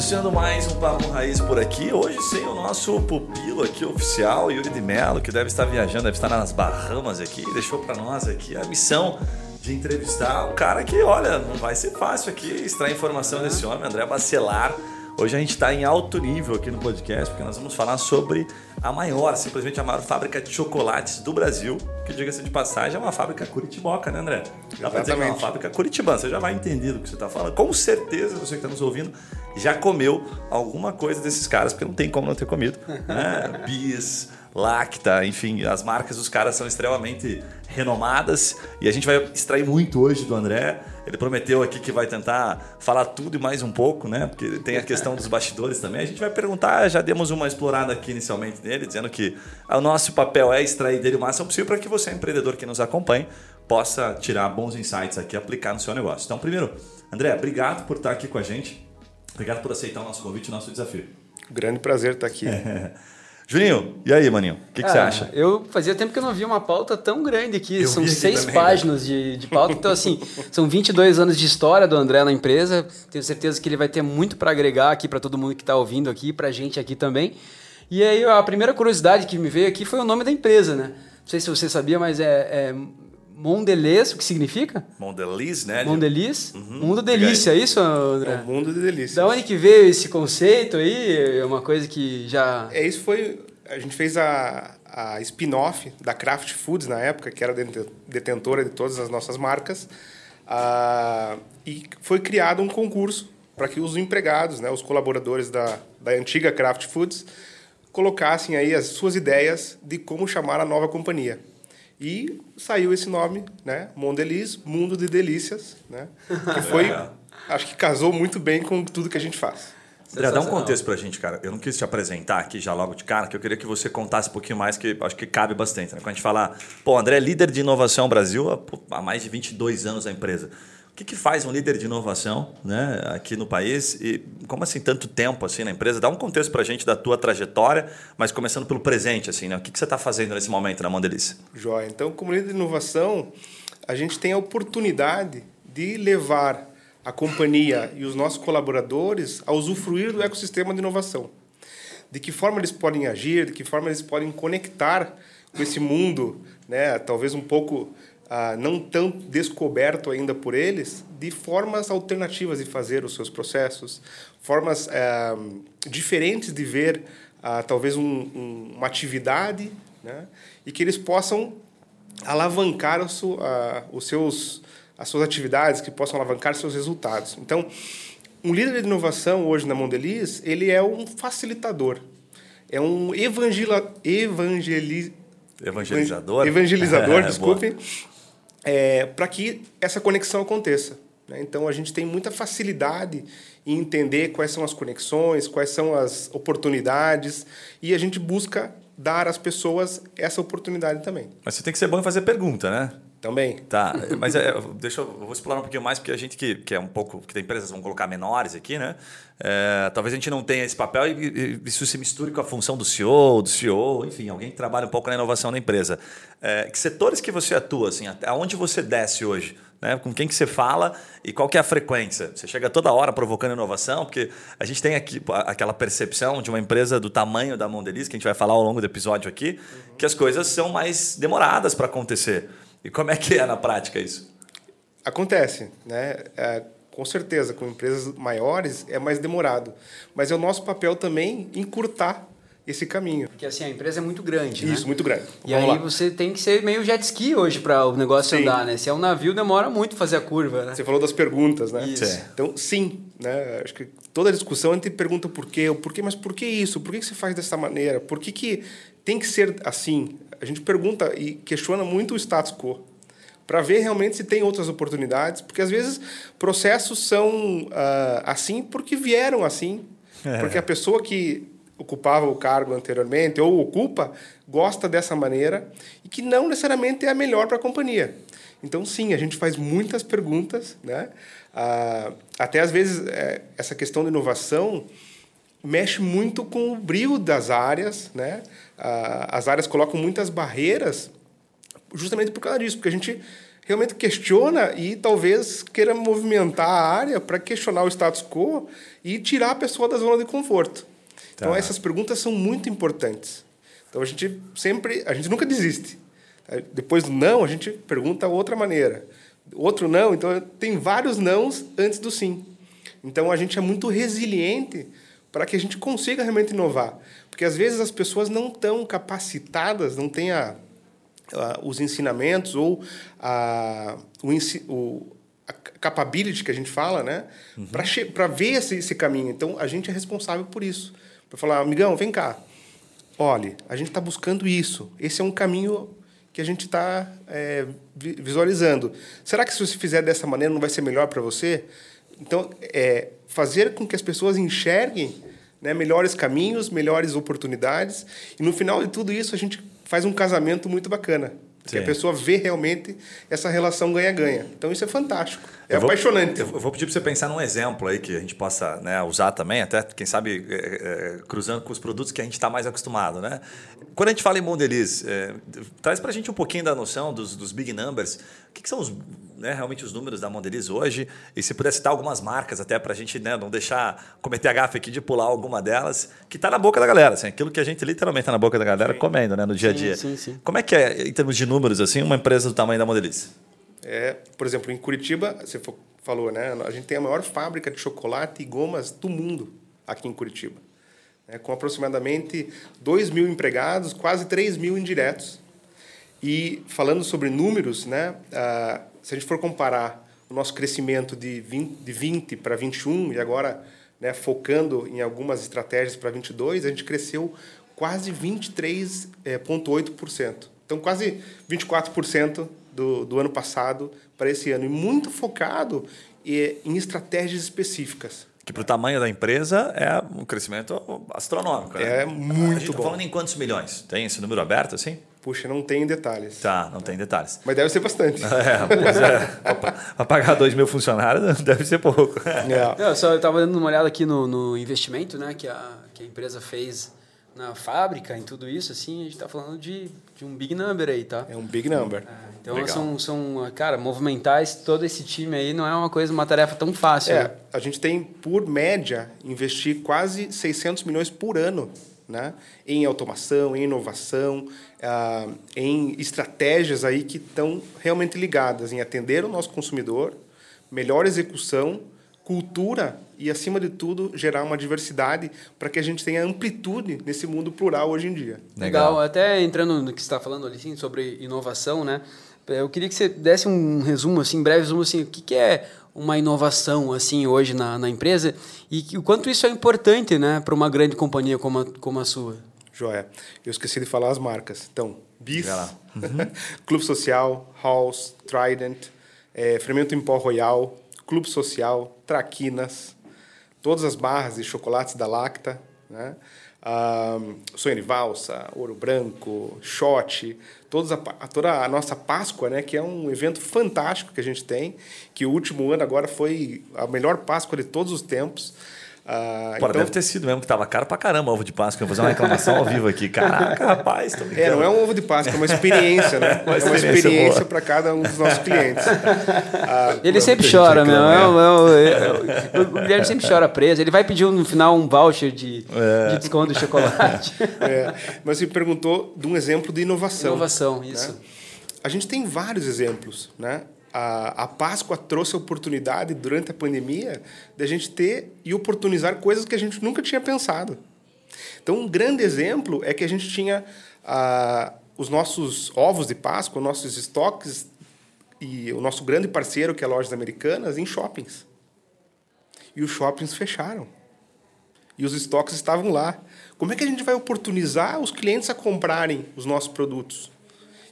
começando mais um Papo Raiz por aqui. Hoje sem o nosso pupilo aqui oficial, Yuri de Mello, que deve estar viajando, deve estar nas Bahamas aqui, deixou para nós aqui a missão de entrevistar um cara que, olha, não vai ser fácil aqui extrair informação desse homem, André Bacelar. Hoje a gente está em alto nível aqui no podcast, porque nós vamos falar sobre a maior, simplesmente a maior fábrica de chocolates do Brasil, que diga-se de passagem, é uma fábrica curitiboca, né, André? Dá para dizer que é uma fábrica curitibana, você já vai entender do que você está falando. Com certeza, você que está nos ouvindo, já comeu alguma coisa desses caras, porque não tem como não ter comido. Né? Bis, Lacta, enfim, as marcas dos caras são extremamente renomadas e a gente vai extrair muito hoje do André. Ele prometeu aqui que vai tentar falar tudo e mais um pouco, né? Porque tem a questão dos bastidores também. A gente vai perguntar, já demos uma explorada aqui inicialmente nele, dizendo que o nosso papel é extrair dele o máximo possível para que você, empreendedor que nos acompanhe, possa tirar bons insights aqui e aplicar no seu negócio. Então, primeiro, André, obrigado por estar aqui com a gente. Obrigado por aceitar o nosso convite e o nosso desafio. Grande prazer estar aqui. Juninho, e aí, maninho? O que, que ah, você acha? Eu fazia tempo que eu não via uma pauta tão grande aqui. Eu são seis também, né? páginas né? de, de pauta. Então, assim, são 22 anos de história do André na empresa. Tenho certeza que ele vai ter muito para agregar aqui para todo mundo que está ouvindo aqui, para a gente aqui também. E aí, a primeira curiosidade que me veio aqui foi o nome da empresa, né? Não sei se você sabia, mas é, é Mondelez, o que significa? Mondeliz, né? Mondeliz? Uhum. Mundo delícia, é isso, André? É o mundo de delícia. Da onde que veio esse conceito aí? É uma coisa que já... É, isso foi... A gente fez a, a spin-off da Kraft Foods na época, que era detentora de todas as nossas marcas. Uh, e foi criado um concurso para que os empregados, né, os colaboradores da, da antiga Kraft Foods, colocassem aí as suas ideias de como chamar a nova companhia. E saiu esse nome, né? Mondeliz, Mundo de Delícias, né? Que foi, acho que casou muito bem com tudo que a gente faz. André, dá um contexto pra gente, cara. Eu não quis te apresentar aqui já logo de cara, que eu queria que você contasse um pouquinho mais, que acho que cabe bastante. Né? Quando a gente falar, pô, André é líder de inovação Brasil há mais de 22 anos a empresa. Que, que faz um líder de inovação né, aqui no país? E como assim tanto tempo assim na empresa? Dá um contexto para a gente da tua trajetória, mas começando pelo presente. assim, né? O que, que você está fazendo nesse momento na Mondelice? Joia. Então, como líder de inovação, a gente tem a oportunidade de levar a companhia e os nossos colaboradores a usufruir do ecossistema de inovação. De que forma eles podem agir, de que forma eles podem conectar com esse mundo, né, talvez um pouco ah, não tão descoberto ainda por eles, de formas alternativas de fazer os seus processos, formas ah, diferentes de ver ah, talvez um, um, uma atividade, né? e que eles possam alavancar os, os seus, as suas atividades, que possam alavancar seus resultados. Então, um líder de inovação hoje na Mondeliz, ele é um facilitador, é um evangela, evangeli, evangelizador, evangelizador, desculpe, é, para que essa conexão aconteça. Né? Então, a gente tem muita facilidade em entender quais são as conexões, quais são as oportunidades, e a gente busca dar às pessoas essa oportunidade também. Mas você tem que ser bom em fazer pergunta, né? Também. Tá, mas é, deixa eu, eu, vou explorar um pouquinho mais, porque a gente que, que é um pouco, que tem empresas, vão colocar menores aqui, né? É, talvez a gente não tenha esse papel e, e, isso se misture com a função do CEO, do CEO, enfim, alguém que trabalha um pouco na inovação da empresa. É, que setores que você atua, assim, aonde você desce hoje? Né? Com quem que você fala e qual que é a frequência? Você chega toda hora provocando inovação, porque a gente tem aqui aquela percepção de uma empresa do tamanho da Mondeliz, que a gente vai falar ao longo do episódio aqui, uhum. que as coisas são mais demoradas para acontecer. E como é que é na prática isso? Acontece, né? É, com certeza, com empresas maiores é mais demorado. Mas é o nosso papel também encurtar esse caminho. Porque assim, a empresa é muito grande, Isso, né? muito grande. E Vamos aí lá. você tem que ser meio jet ski hoje para o negócio sim. andar, né? Se é um navio, demora muito fazer a curva, né? Você falou das perguntas, né? Isso. Então, sim, né? Acho que toda a discussão a gente pergunta por quê, o porquê, mas por que isso? Por que você faz dessa maneira? Por que, que tem que ser assim? A gente pergunta e questiona muito o status quo para ver realmente se tem outras oportunidades, porque às vezes processos são uh, assim porque vieram assim, é. porque a pessoa que ocupava o cargo anteriormente ou ocupa gosta dessa maneira e que não necessariamente é a melhor para a companhia. Então, sim, a gente faz muitas perguntas, né? Uh, até às vezes é, essa questão de inovação mexe muito com o brilho das áreas, né? As áreas colocam muitas barreiras justamente por causa disso, porque a gente realmente questiona e talvez queira movimentar a área para questionar o status quo e tirar a pessoa da zona de conforto. Então, tá. Então essas perguntas são muito importantes. Então a gente sempre, a gente nunca desiste. Depois do não, a gente pergunta outra maneira. Outro não, então tem vários nãos antes do sim. Então a gente é muito resiliente para que a gente consiga realmente inovar. Porque às vezes as pessoas não estão capacitadas, não têm a, a, os ensinamentos ou a, o, o, a capability que a gente fala, né? Uhum. Para ver esse, esse caminho. Então a gente é responsável por isso. Para falar, amigão, vem cá. Olhe, a gente está buscando isso. Esse é um caminho que a gente está é, visualizando. Será que se você fizer dessa maneira não vai ser melhor para você? Então, é, fazer com que as pessoas enxerguem né, melhores caminhos, melhores oportunidades. E no final de tudo isso, a gente faz um casamento muito bacana. Que a pessoa vê realmente essa relação ganha-ganha. Então isso é fantástico. É eu vou, apaixonante. Eu vou pedir para você pensar num exemplo aí que a gente possa né, usar também, até, quem sabe, é, é, cruzando com os produtos que a gente está mais acostumado. Né? Quando a gente fala em Mondelez, é, traz para a gente um pouquinho da noção dos, dos big numbers. O que, que são os, né, realmente os números da Mondelez hoje? E se puder citar algumas marcas até para a gente né, não deixar cometer a gafe aqui de pular alguma delas, que está na boca da galera. Assim, aquilo que a gente literalmente está na boca da galera sim. comendo né, no dia a dia. Sim, sim, Como é que é, em termos de números, assim, uma empresa do tamanho da Mondelez? É, por exemplo, em Curitiba, você falou, né? A gente tem a maior fábrica de chocolate e gomas do mundo aqui em Curitiba. Né, com aproximadamente 2 mil empregados, quase 3 mil indiretos. E falando sobre números, né, ah, se a gente for comparar o nosso crescimento de 20, de 20 para 21 e agora né, focando em algumas estratégias para 22, a gente cresceu quase 23,8%. Eh, então, quase 24% do, do ano passado para esse ano. E muito focado eh, em estratégias específicas. Que para o tamanho da empresa é um crescimento astronômico. Né? É muito a gente tá bom. falando em quantos milhões? Tem esse número aberto assim? Puxa, não tem detalhes. Tá, não tem detalhes. Mas deve ser bastante. É, pois é. Para pagar dois mil funcionários deve ser pouco. É. Eu só estava dando uma olhada aqui no, no investimento né, que, a, que a empresa fez na fábrica, em tudo isso, assim, a gente está falando de, de um big number aí, tá? É um big number. É, então são, são, cara, movimentar esse, todo esse time aí não é uma coisa, uma tarefa tão fácil. É, né? a gente tem, por média, investir quase 600 milhões por ano né? em automação, em inovação, uh, em estratégias aí que estão realmente ligadas em atender o nosso consumidor, melhor execução, cultura e, acima de tudo, gerar uma diversidade para que a gente tenha amplitude nesse mundo plural hoje em dia. Legal. Legal. Até entrando no que você está falando ali sim, sobre inovação, né? Eu queria que você desse um resumo, assim, breve resumo, assim, o que, que é uma inovação assim hoje na, na empresa e que, o quanto isso é importante né, para uma grande companhia como a, como a sua. Joia. Eu esqueci de falar as marcas. Então, Bis, uhum. Clube Social, Halls, Trident, é, Fermento em Pó Royal, Clube Social, Traquinas, todas as barras de chocolates da Lacta, né? Um, sonho de valsa, ouro branco, shot, todos a, toda a nossa Páscoa, né, que é um evento fantástico que a gente tem, que o último ano agora foi a melhor Páscoa de todos os tempos. Ah, Pô, então... deve ter sido mesmo, que tava caro pra caramba o ovo de Páscoa. Eu vou fazer uma reclamação ao vivo aqui. Caraca, rapaz, tô É, não é um ovo de Páscoa, é uma experiência, né? uma é uma experiência para cada um dos nossos clientes. Ah, ele sempre chora, meu. É, é, é, o Guilherme sempre chora preso. Ele vai pedir no final um voucher de, de desconto de chocolate. Mas você perguntou de um exemplo de inovação. Inovação, isso. Né? A gente tem vários exemplos, né? A, a Páscoa trouxe a oportunidade durante a pandemia de a gente ter e oportunizar coisas que a gente nunca tinha pensado. Então, um grande exemplo é que a gente tinha ah, os nossos ovos de Páscoa, nossos estoques e o nosso grande parceiro, que é a Lojas Americanas, em shoppings. E os shoppings fecharam. E os estoques estavam lá. Como é que a gente vai oportunizar os clientes a comprarem os nossos produtos?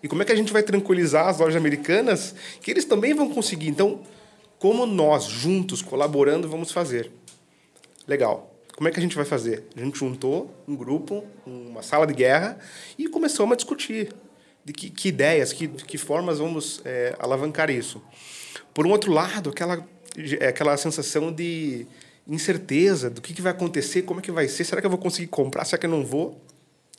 E como é que a gente vai tranquilizar as lojas americanas que eles também vão conseguir? Então, como nós, juntos, colaborando, vamos fazer? Legal. Como é que a gente vai fazer? A gente juntou um grupo, uma sala de guerra e começamos a discutir de que, que ideias, que, que formas vamos é, alavancar isso. Por um outro lado, aquela, é, aquela sensação de incerteza do que, que vai acontecer, como é que vai ser, será que eu vou conseguir comprar, será que eu não vou?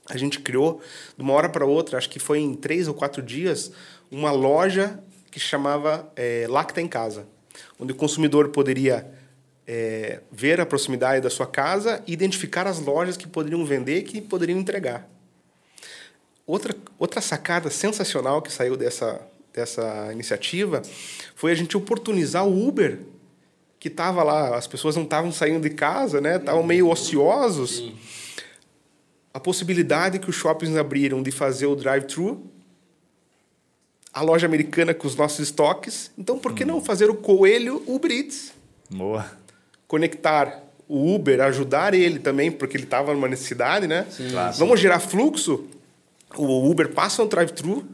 A gente criou, de uma hora para outra, acho que foi em três ou quatro dias, uma loja que chamava é, Lacta em Casa, onde o consumidor poderia é, ver a proximidade da sua casa e identificar as lojas que poderiam vender que poderiam entregar. Outra, outra sacada sensacional que saiu dessa, dessa iniciativa foi a gente oportunizar o Uber, que estava lá, as pessoas não estavam saindo de casa, né? estavam meio ociosos. Sim. A possibilidade que os shoppings abriram de fazer o drive-thru, a loja americana com os nossos estoques. Então, por que hum. não fazer o coelho Uber Eats? Boa. Conectar o Uber, ajudar ele também, porque ele estava numa necessidade, né? Sim, claro. Vamos gerar fluxo o Uber passa no drive-thru,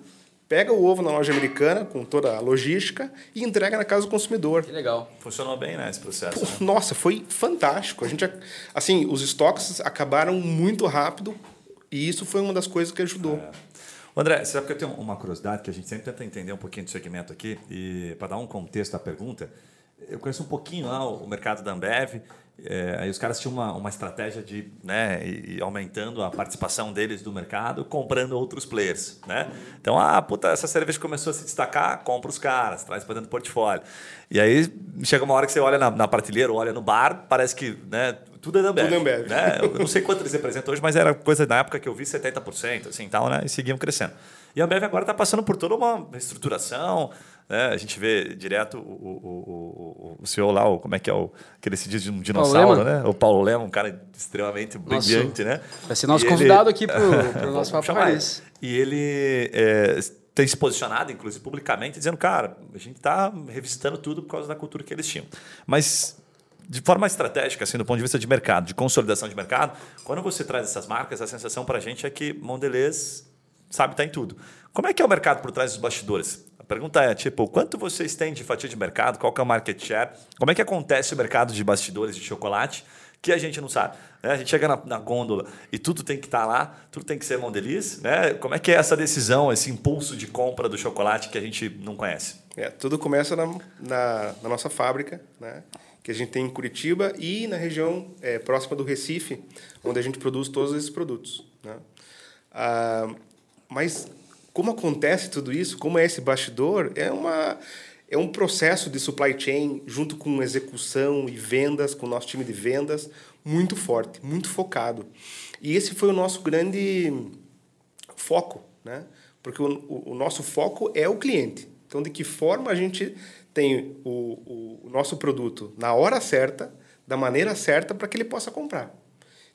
pega o ovo na loja americana com toda a logística e entrega na casa do consumidor. Que legal. Funcionou bem, né, esse processo? Pô, né? Nossa, foi fantástico. A gente, assim, os estoques acabaram muito rápido e isso foi uma das coisas que ajudou. É. André, você sabe que eu tenho uma curiosidade que a gente sempre tenta entender um pouquinho do segmento aqui e para dar um contexto à pergunta, eu conheço um pouquinho lá o mercado da Ambev é, aí os caras tinham uma, uma estratégia de né, e, aumentando a participação deles do mercado, comprando outros players. Né? Então, ah, puta, essa cerveja começou a se destacar, compra os caras, traz para dentro do portfólio. E aí chega uma hora que você olha na, na prateleira, olha no bar, parece que né, tudo é da Ambev. Tudo é Ambev. Né? Eu não sei quanto eles representam hoje, mas era coisa na época que eu vi 70%, assim, tal, né? e seguiam crescendo. E a Ambev agora está passando por toda uma reestruturação, né? A gente vê direto o, o, o, o senhor lá, o, como é que é o que ele se diz de um dinossauro, né? O Paulo Lema, um cara extremamente nosso, brilhante, né? Vai ser nosso e convidado ele, aqui para o nosso Papo. E ele é, tem se posicionado, inclusive publicamente, dizendo, cara, a gente está revisitando tudo por causa da cultura que eles tinham. Mas de forma estratégica, assim, do ponto de vista de mercado, de consolidação de mercado, quando você traz essas marcas, a sensação para a gente é que Mondelez sabe estar tá em tudo. Como é que é o mercado por trás dos bastidores? A pergunta é, tipo, quanto vocês têm de fatia de mercado? Qual que é o market share? Como é que acontece o mercado de bastidores de chocolate? Que a gente não sabe. Né? A gente chega na, na, gôndola e tudo tem que estar tá lá, tudo tem que ser Mondelez. Né? Como é que é essa decisão, esse impulso de compra do chocolate que a gente não conhece? É, tudo começa na, na, na nossa fábrica, né? que a gente tem em Curitiba e na região é, próxima do Recife, onde a gente produz todos esses produtos. Né? Ah, mas como acontece tudo isso, como é esse bastidor, é uma é um processo de supply chain junto com execução e vendas, com o nosso time de vendas, muito forte, muito focado. E esse foi o nosso grande foco, né? Porque o, o, o nosso foco é o cliente. Então, de que forma a gente tem o, o, o nosso produto na hora certa, da maneira certa, para que ele possa comprar.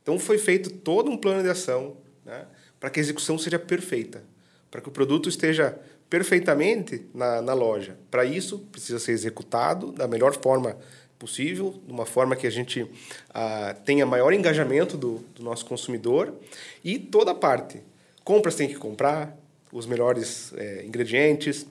Então, foi feito todo um plano de ação né, para que a execução seja perfeita para que o produto esteja perfeitamente na, na loja. Para isso, precisa ser executado da melhor forma possível, de uma forma que a gente ah, tenha maior engajamento do, do nosso consumidor e toda a parte. Compras tem que comprar os melhores é, ingredientes,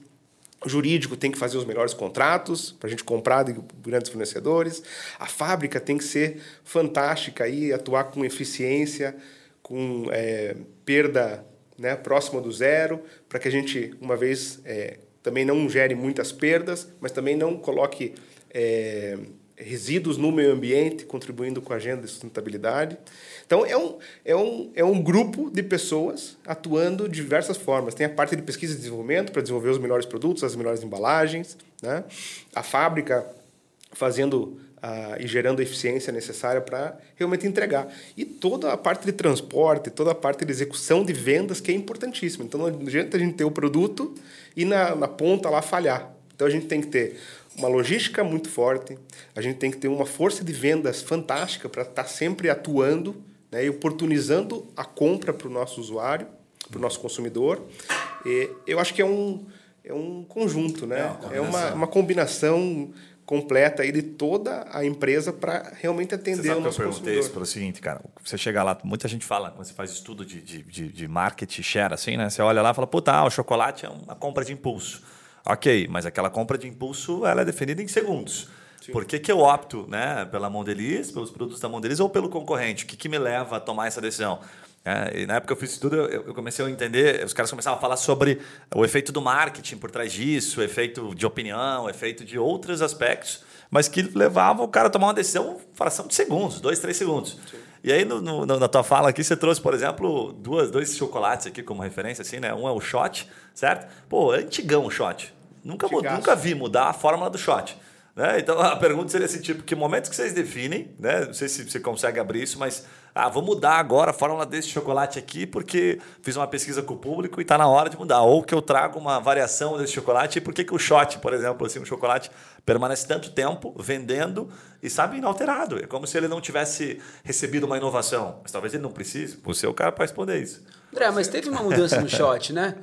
o jurídico tem que fazer os melhores contratos para a gente comprar de grandes fornecedores. A fábrica tem que ser fantástica e atuar com eficiência, com é, perda né, próxima do zero, para que a gente, uma vez, é, também não gere muitas perdas, mas também não coloque é, resíduos no meio ambiente, contribuindo com a agenda de sustentabilidade. Então, é um, é, um, é um grupo de pessoas atuando de diversas formas. Tem a parte de pesquisa e desenvolvimento, para desenvolver os melhores produtos, as melhores embalagens, né? a fábrica fazendo e gerando a eficiência necessária para realmente entregar. E toda a parte de transporte, toda a parte de execução de vendas, que é importantíssima. Então, não adianta a gente ter o produto e na, na ponta lá falhar. Então, a gente tem que ter uma logística muito forte, a gente tem que ter uma força de vendas fantástica para estar tá sempre atuando né, e oportunizando a compra para o nosso usuário, para o nosso consumidor. E eu acho que é um, é um conjunto, né? É, é uma, uma combinação completa aí de toda a empresa para realmente atender você sabe o nosso que eu perguntei isso pelo seguinte, cara, você chega lá, muita gente fala, quando você faz estudo de, de, de, de marketing share, assim, né? Você olha lá e fala, puta, ah, o chocolate é uma compra de impulso. Ok, mas aquela compra de impulso ela é definida em segundos. Sim. Por que, que eu opto né, pela Mondelez, pelos produtos da Mondelez ou pelo concorrente? O que, que me leva a tomar essa decisão? É, e na época que eu fiz tudo, eu, eu, comecei a entender, os caras começavam a falar sobre o efeito do marketing por trás disso, o efeito de opinião, o efeito de outros aspectos, mas que levavam o cara a tomar uma decisão em fração de segundos, dois, três segundos. Sim. E aí, no, no, na tua fala aqui, você trouxe, por exemplo, duas, dois chocolates aqui como referência, assim, né? Um é o shot, certo? Pô, é antigão o shot. nunca, nunca vi mudar a fórmula do shot. Né? Então a pergunta seria assim: tipo, que momentos que vocês definem, né? Não sei se você consegue abrir isso, mas ah, vou mudar agora a fórmula desse chocolate aqui porque fiz uma pesquisa com o público e está na hora de mudar. Ou que eu trago uma variação desse chocolate e por que, que o shot, por exemplo, assim, um chocolate permanece tanto tempo vendendo e sabe inalterado. É como se ele não tivesse recebido uma inovação. Mas talvez ele não precise. Você é o cara para responder isso. André, mas teve uma mudança no shot, né?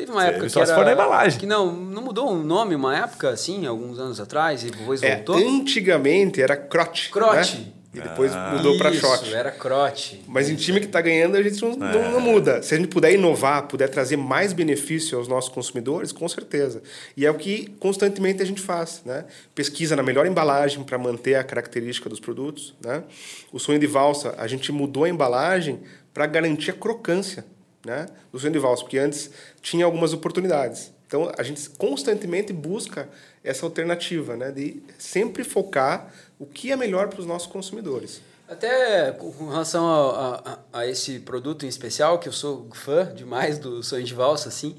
Teve uma época que era... for na embalagem. Que não, não mudou o nome uma época, assim, alguns anos atrás, e depois é, voltou? Antigamente era crote. Crote. Né? E depois ah, mudou para shot. era crote. Mas em time que está ganhando, a gente não, é. não, não, muda. Se a gente puder inovar, puder trazer mais benefício aos nossos consumidores, com certeza. E é o que constantemente a gente faz. Né? Pesquisa na melhor embalagem para manter a característica dos produtos. Né? O sonho de valsa, a gente mudou a embalagem para garantir a crocância né, do sonho de valsa, porque antes tinha algumas oportunidades. Então, a gente constantemente busca essa alternativa, né, de sempre focar o que é melhor para os nossos consumidores. Até com relação a, a, a, esse produto em especial, que eu sou fã demais do Sonho de Valsa, assim,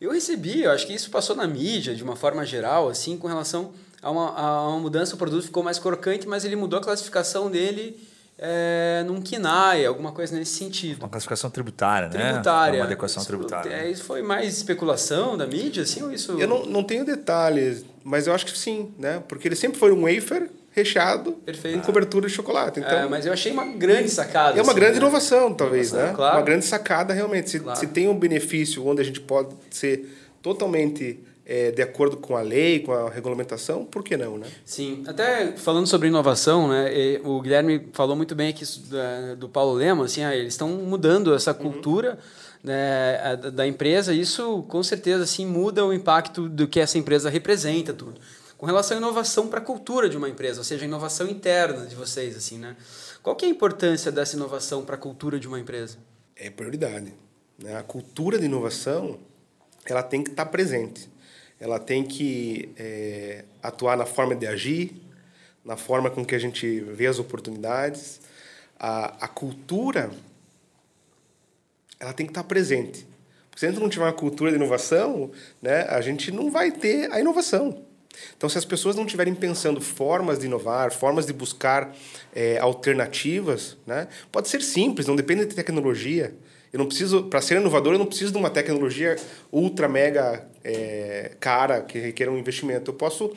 eu recebi, eu acho que isso passou na mídia de uma forma geral, assim, com relação a uma, a uma mudança, o produto ficou mais crocante, mas ele mudou a classificação dele é, num KINAI, alguma coisa nesse sentido. Uma classificação tributária, tributária. né? Tributária. Uma adequação tributária. É, isso foi mais especulação da mídia, assim, ou isso... Eu não, não tenho detalhes, mas eu acho que sim, né? Porque ele sempre foi um wafer recheado Perfeito. com cobertura de chocolate. Então, é, mas eu achei uma grande sacada. É uma assim, grande né? inovação, talvez, inovação, né? Claro. Uma grande sacada, realmente. Se, claro. se tem um benefício onde a gente pode ser totalmente é, de acordo com a lei, com a regulamentação, por que não, né? Sim, até falando sobre inovação, né, o Guilherme falou muito bem aqui do Paulo Lema, assim, ah, eles estão mudando essa cultura uhum. né, da empresa, isso com certeza assim muda o impacto do que essa empresa representa tudo. Com relação à inovação para a cultura de uma empresa, ou seja, a inovação interna de vocês, assim, né? Qual que é a importância dessa inovação para a cultura de uma empresa? É prioridade. Né? A cultura de inovação, ela tem que estar presente ela tem que é, atuar na forma de agir, na forma com que a gente vê as oportunidades. A, a cultura, ela tem que estar presente. Porque se a gente não tiver uma cultura de inovação, né, a gente não vai ter a inovação. Então, se as pessoas não estiverem pensando formas de inovar, formas de buscar é, alternativas, né, pode ser simples, não depende de tecnologia. Eu não preciso, para ser inovador, eu não preciso de uma tecnologia ultra mega é, cara que requer um investimento. Eu posso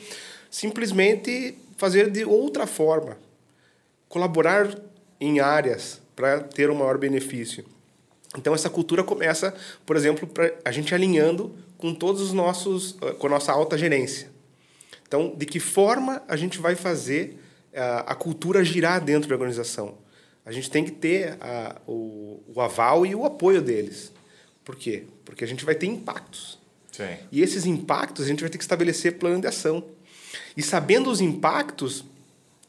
simplesmente fazer de outra forma, colaborar em áreas para ter um maior benefício. Então essa cultura começa, por exemplo, a gente alinhando com todos os nossos, eh, com a nossa alta gerência. Então, de que forma a gente vai fazer a, eh, a cultura girar dentro da organização? a gente tem que ter o, o, aval e o apoio deles. Por quê? Porque a gente vai ter impactos. Sim. E esses impactos a gente vai ter que estabelecer plano de ação. E sabendo os impactos,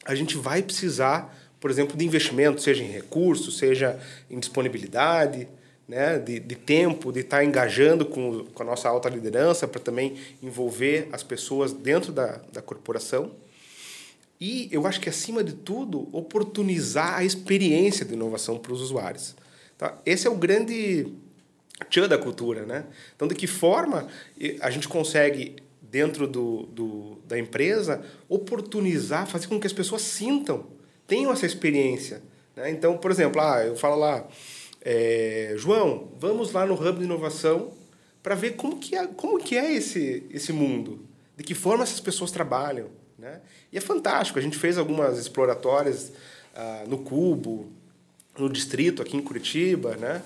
a gente vai precisar, por exemplo, de investimento, seja em recursos, seja em disponibilidade, né, de, de tempo, de estar engajando com, com a nossa alta liderança para também envolver as pessoas dentro da, da corporação. E eu acho que, acima de tudo, oportunizar a experiência de inovação para os usuários. Tá? Esse é o grande tchan da cultura. Né? Então, de que forma a gente consegue, dentro do, do, da empresa, oportunizar, fazer com que as pessoas sintam, tenham essa experiência. Né? Então, por exemplo, ah, eu falo lá, é, João, vamos lá no Hub de Inovação para ver como que, é, como que é esse, esse mundo, de que forma essas pessoas trabalham. Né? E é fantástico. A gente fez algumas exploratórias uh, no Cubo, no distrito aqui em Curitiba, né?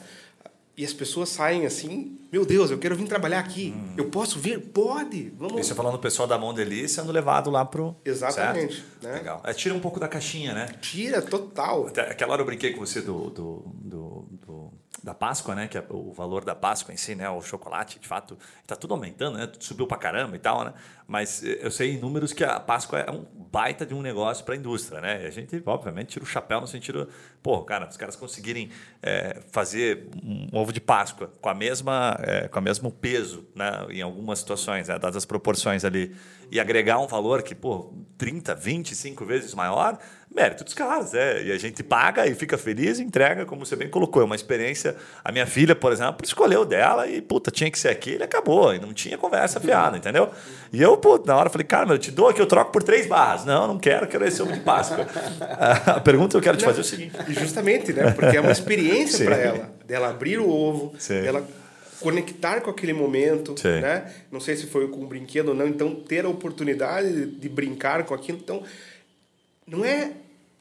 E as pessoas saem assim, meu Deus, eu quero vir trabalhar aqui. Hum. Eu posso vir? Pode. Vamos. Você falando do pessoal da Mondeli sendo levado lá pro. Exatamente. Né? Legal. É, tira um pouco da caixinha, né? Tira, total. Até aquela hora eu brinquei com você do, do, do, do da Páscoa, né? Que é o valor da Páscoa em si, né? O chocolate, de fato, está tudo aumentando, né? Subiu para caramba e tal, né? Mas eh, eu sei em números que a Páscoa é um baita de um negócio para a indústria, né? E a gente, obviamente, tira o chapéu no sentido, pô, cara, os caras conseguirem é, fazer um ovo de Páscoa com a mesma, é, com o mesmo peso, né? Em algumas situações, né? dadas as proporções ali, e agregar um valor que, pô, 30, 25 vezes maior, mérito dos caras, é. E a gente paga e fica feliz e entrega, como você bem colocou. É uma experiência. A minha filha, por exemplo, escolheu dela e, puta, tinha que ser aquele, acabou. E não tinha conversa fiada, entendeu? E eu, pô, na hora falei, cara, eu te dou aqui, eu troco por três barras. Não, não quero, quero esse ovo de Páscoa. a pergunta que eu quero te fazer é o seguinte. Justamente, né? Porque é uma experiência para ela, dela abrir o ovo, Sim. dela conectar com aquele momento, Sim. né? Não sei se foi com um brinquedo ou não, então ter a oportunidade de brincar com aquilo, então não é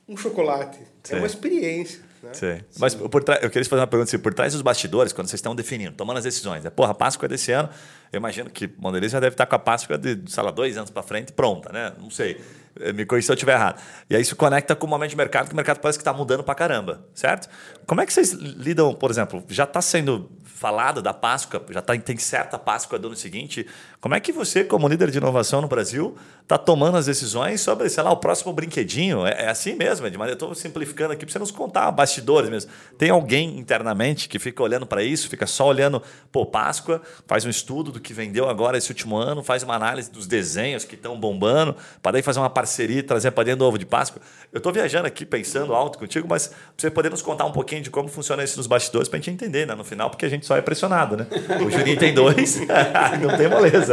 um chocolate, Sim. é uma experiência. Né? Sim. Mas por eu queria fazer uma pergunta assim, por trás dos bastidores, quando vocês estão definindo, tomando as decisões, é, porra, a Páscoa é desse ano, eu imagino que o Mondeliz já deve estar com a Páscoa de, sei lá, dois anos para frente pronta, né? Não sei. Eh, me corrija se eu estiver errado. E aí isso conecta com o momento de mercado, que o mercado parece que está mudando para caramba, certo? Como é que vocês lidam, por exemplo, já está sendo falado da Páscoa, já tá, tem certa Páscoa do ano seguinte. Como é que você, como líder de inovação no Brasil, está tomando as decisões sobre, sei lá, o próximo brinquedinho? É, é assim mesmo, de maneira, estou simplificando aqui para você nos contar bastidores mesmo. Tem alguém internamente que fica olhando para isso, fica só olhando, pô, Páscoa, faz um estudo do que vendeu agora esse último ano, faz uma análise dos desenhos que estão bombando, para daí fazer uma parceria e trazer para dentro ovo de Páscoa. Eu estou viajando aqui pensando alto contigo, mas você poder nos contar um pouquinho de como funciona isso nos bastidores para a gente entender, né? No final, porque a gente só é pressionado, né? O Juninho tem dois, não tem moleza.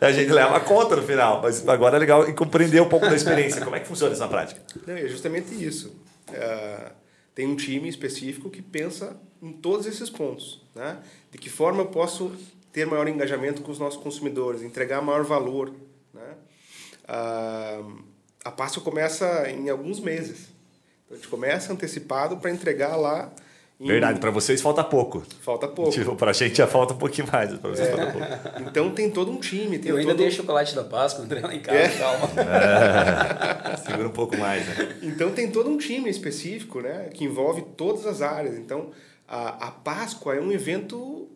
A gente leva a conta no final, mas agora é legal compreender um pouco da experiência. Como é que funciona isso na prática? Não, é justamente isso. É, tem um time específico que pensa em todos esses pontos, né? De que forma eu posso ter maior engajamento com os nossos consumidores, entregar maior valor, né? Ah, a Páscoa começa em alguns meses. Então, a gente começa antecipado para entregar lá. Verdade, para vocês falta pouco. Falta pouco. Tipo, para a gente já falta um pouquinho mais, para vocês é. falta pouco. Então tem todo um time. Tem Eu ainda todo... dei chocolate da Páscoa, André lá em casa, é. calma. É. Segura um pouco mais, né? Então tem todo um time específico, né? Que envolve todas as áreas. Então a, a Páscoa é um evento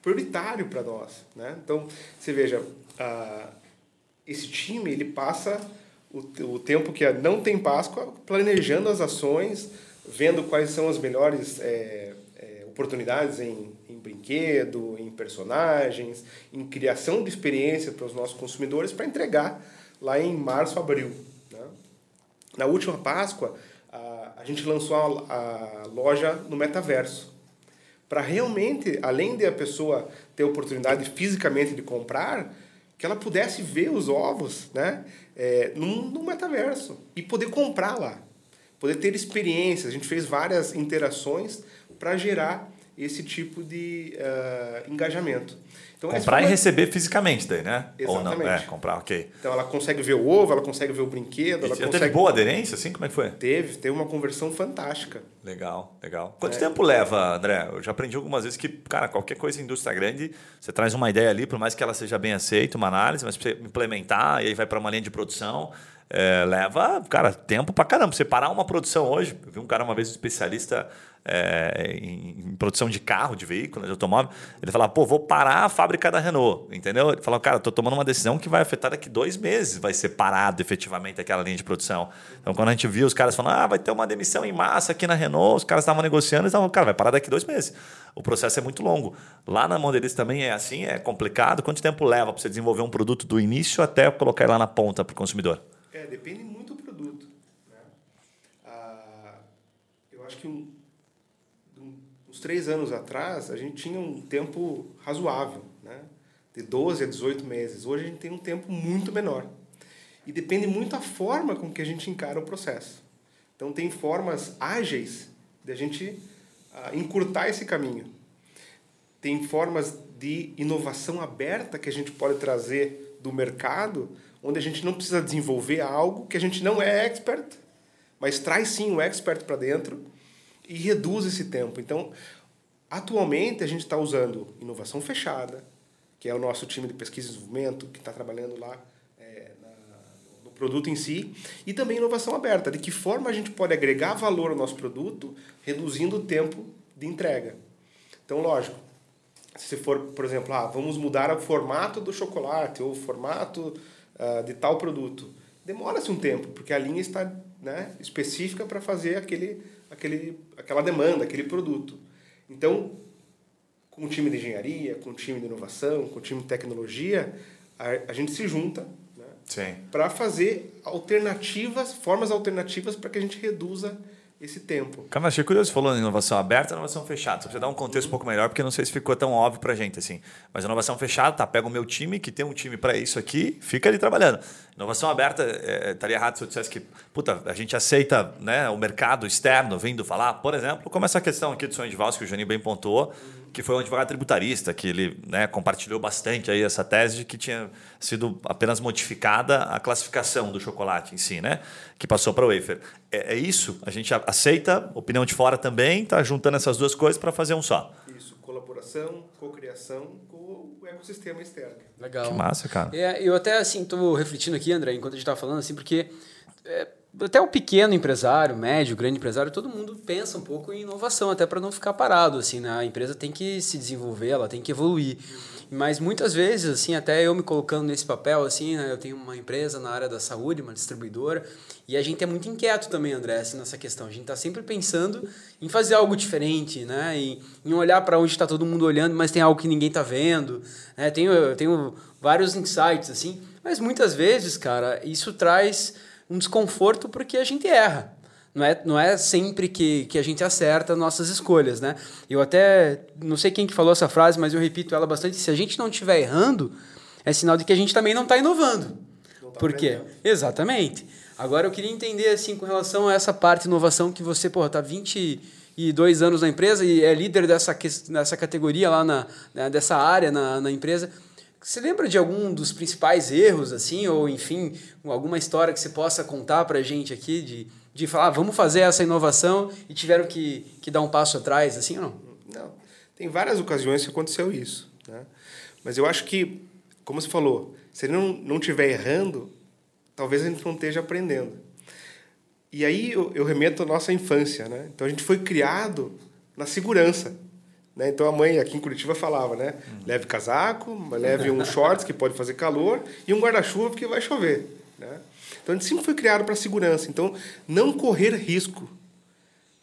prioritário para nós, né? Então você veja, a, esse time ele passa o, o tempo que não tem Páscoa planejando as ações vendo quais são as melhores é, é, oportunidades em, em brinquedo, em personagens, em criação de experiência para os nossos consumidores para entregar lá em março, abril. Né? Na última Páscoa, a, a gente lançou a, a loja no metaverso para realmente, além de a pessoa ter a oportunidade fisicamente de comprar, que ela pudesse ver os ovos né, é, metaverso e poder comprar lá poder ter experiências. A gente fez várias interações para gerar esse tipo de uh, engajamento. Então, comprar e receber fisicamente daí, né? Exatamente. Ou não? É, comprar, ok. Então ela consegue ver o ovo, ela consegue ver o brinquedo. Ela consegue... teve boa aderência, assim? Como é que foi? Teve, teve uma conversão fantástica. Legal, legal. Quanto é. tempo leva, André? Eu já aprendi algumas vezes que, cara, qualquer coisa em indústria grande, você traz uma ideia ali, por mais que ela seja bem aceita, uma análise, mas para você implementar, e aí vai para uma linha de produção, é, leva, cara, tempo pra caramba. Você parar uma produção hoje, eu vi um cara uma vez, um especialista é, em, em, produção de carro, de veículo, de automóvel, ele falava, pô, vou parar a fábrica da Renault, entendeu? Ele falou, cara, tô tomando uma decisão que vai afetar daqui dois meses, vai ser parado efetivamente aquela linha de produção. Então, quando a gente viu os caras falando, ah, vai ter uma demissão em massa aqui na Renault, os caras estavam negociando, eles estavam, cara, vai parar daqui dois meses. O processo é muito longo. Lá na Mondeliz também é assim, é complicado. Quanto tempo leva para você desenvolver um produto do início até colocar lá na ponta para o consumidor? É, depende muito do produto. Né? Ah, eu acho que um, uns três anos atrás, a gente tinha um tempo razoável, né? de 12 a 18 meses. Hoje a gente tem um tempo muito menor. E depende muito da forma com que a gente encara o processo. Então, tem formas ágeis de a gente ah, encurtar esse caminho. Tem formas de inovação aberta que a gente pode trazer do mercado onde a gente não precisa desenvolver algo que a gente não é expert, mas traz sim o expert para dentro e reduz esse tempo. Então, atualmente a gente está usando inovação fechada, que é o nosso time de pesquisa e desenvolvimento que está trabalhando lá é, na, no produto em si, e também inovação aberta, de que forma a gente pode agregar valor ao nosso produto, reduzindo o tempo de entrega. Então, lógico, se for, por exemplo, ah, vamos mudar o formato do chocolate ou o formato uh, de tal produto. demora-se um tempo, porque a linha está né, específica para fazer aquele, aquele, aquela demanda, aquele produto. Então, com o time de engenharia, com o time de inovação, com o time de tecnologia, a, a gente se junta né, para fazer alternativas, formas alternativas para que a gente reduza esse tempo. Calma, achei curioso, falando em inovação aberta e inovação fechada. Só para dar um contexto um pouco melhor, porque não sei se ficou tão óbvio para a gente. assim. Mas inovação fechada, tá, pega o meu time, que tem um time para isso aqui, fica ali trabalhando. Inovação aberta, é, estaria errado se eu dissesse que, puta, a gente aceita né, o mercado externo vindo falar, por exemplo, como essa questão aqui do sonho de valsa, que o Juninho bem pontuou, que foi um advogado tributarista, que ele né, compartilhou bastante aí essa tese de que tinha sido apenas modificada a classificação do chocolate em si, né? Que passou para o wafer. É, é, isso? A gente aceita, opinião de fora também, está juntando essas duas coisas para fazer um só. Isso, colaboração, cocriação com o ecossistema externo. Legal. Que massa, cara. É, eu até assim estou refletindo aqui, André, enquanto a gente estava falando, assim, porque é, até o pequeno empresário, médio, grande empresário, todo mundo pensa um pouco em inovação, até para não ficar parado, assim, né? A empresa tem que se desenvolver, ela tem que evoluir. Mas muitas vezes, assim, até eu me colocando nesse papel, assim, né? eu tenho uma empresa na área da saúde, uma distribuidora, e a gente é muito inquieto também, André, assim, nessa questão. A gente está sempre pensando em fazer algo diferente, né? Em, em olhar para onde está todo mundo olhando, mas tem algo que ninguém está vendo. Né? Tenho, eu tenho vários insights, assim, mas muitas vezes, cara, isso traz um desconforto porque a gente erra. Não é, não é sempre que, que a gente acerta nossas escolhas, né? Eu até, não sei quem que falou essa frase, mas eu repito ela bastante. Se a gente não estiver errando, é sinal de que a gente também não está inovando. Não tá Por quê? Exatamente. Agora eu queria entender, assim, com relação a essa parte de inovação que você, porra, tá 22 anos na empresa e é líder dessa, dessa categoria lá, na, né, dessa área na, na empresa. Você lembra de algum dos principais erros, assim, ou enfim, alguma história que você possa contar para a gente aqui de, de falar, ah, vamos fazer essa inovação e tiveram que, que dar um passo atrás, assim ou não? Não. Tem várias ocasiões que aconteceu isso. Né? Mas eu acho que, como você falou, se ele não, não estiver errando, talvez a gente não esteja aprendendo. E aí eu, eu remeto à nossa infância. Né? Então a gente foi criado na segurança. Né? Então a mãe aqui em Curitiba falava, né? Leve casaco, leve um shorts que pode fazer calor e um guarda-chuva porque vai chover. Né? Então a gente sempre foi criado para segurança. Então não correr risco.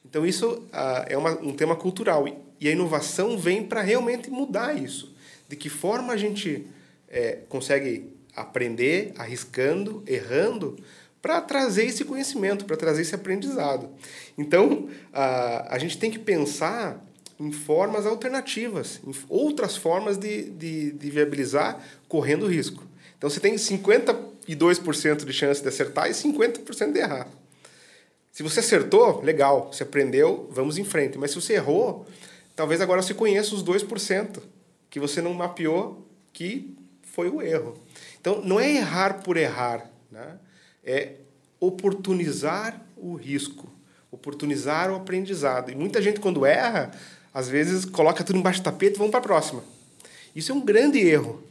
Então isso ah, é uma, um tema cultural e a inovação vem para realmente mudar isso. De que forma a gente é, consegue aprender arriscando, errando, para trazer esse conhecimento, para trazer esse aprendizado. Então a, a gente tem que pensar em formas alternativas, em outras formas de, de, de viabilizar correndo risco. Então você tem 52% de chance de acertar e 50% de errar. Se você acertou, legal, você aprendeu, vamos em frente. Mas se você errou, talvez agora você conheça os 2% que você não mapeou que foi o erro. Então não é errar por errar, né? é oportunizar o risco, oportunizar o aprendizado. E muita gente, quando erra, às vezes coloca tudo embaixo do tapete e vamos para a próxima. Isso é um grande erro.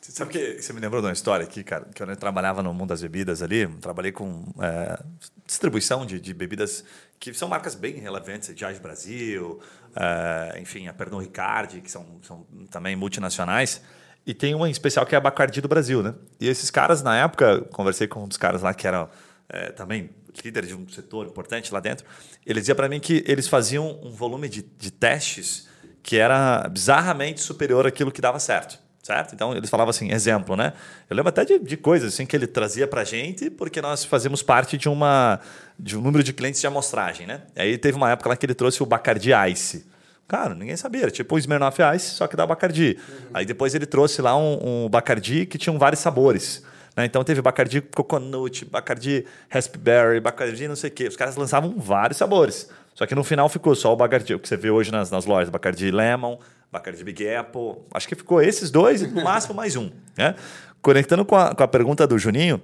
Você sabe que você me lembrou de uma história aqui, cara, que eu trabalhava no mundo das bebidas ali, trabalhei com é, distribuição de, de, bebidas que são marcas bem relevantes, Diage Brasil, é, enfim, a Pernod Ricard, que são, são também multinacionais. E tem uma em especial que é a Bacardi do Brasil, né? E esses caras, na época, conversei com um dos caras lá que eram é, também líder de um setor importante lá dentro, ele dizia para mim que eles faziam um volume de, de testes que era bizarramente superior àquilo que dava certo. Certo? Então eles falavam assim, exemplo, né? Eu lembro até de, de coisas assim que ele trazia para gente, porque nós fazíamos parte de uma de um número de clientes de amostragem, né? E aí teve uma época lá que ele trouxe o Bacardi Ice. Cara, ninguém sabia, era tipo o Smirnoff Ice, só que dá Bacardi. Uhum. Aí depois ele trouxe lá um, um Bacardi que tinha vários sabores. Né? Então teve Bacardi Coconut, Bacardi Raspberry, Bacardi não sei o quê. Os caras lançavam vários sabores. Só que no final ficou só o Bacardi, o que você vê hoje nas, nas lojas, Bacardi Lemon, Bacardi Big Apple. Acho que ficou esses dois e no máximo mais um. Né? Conectando com a, com a pergunta do Juninho,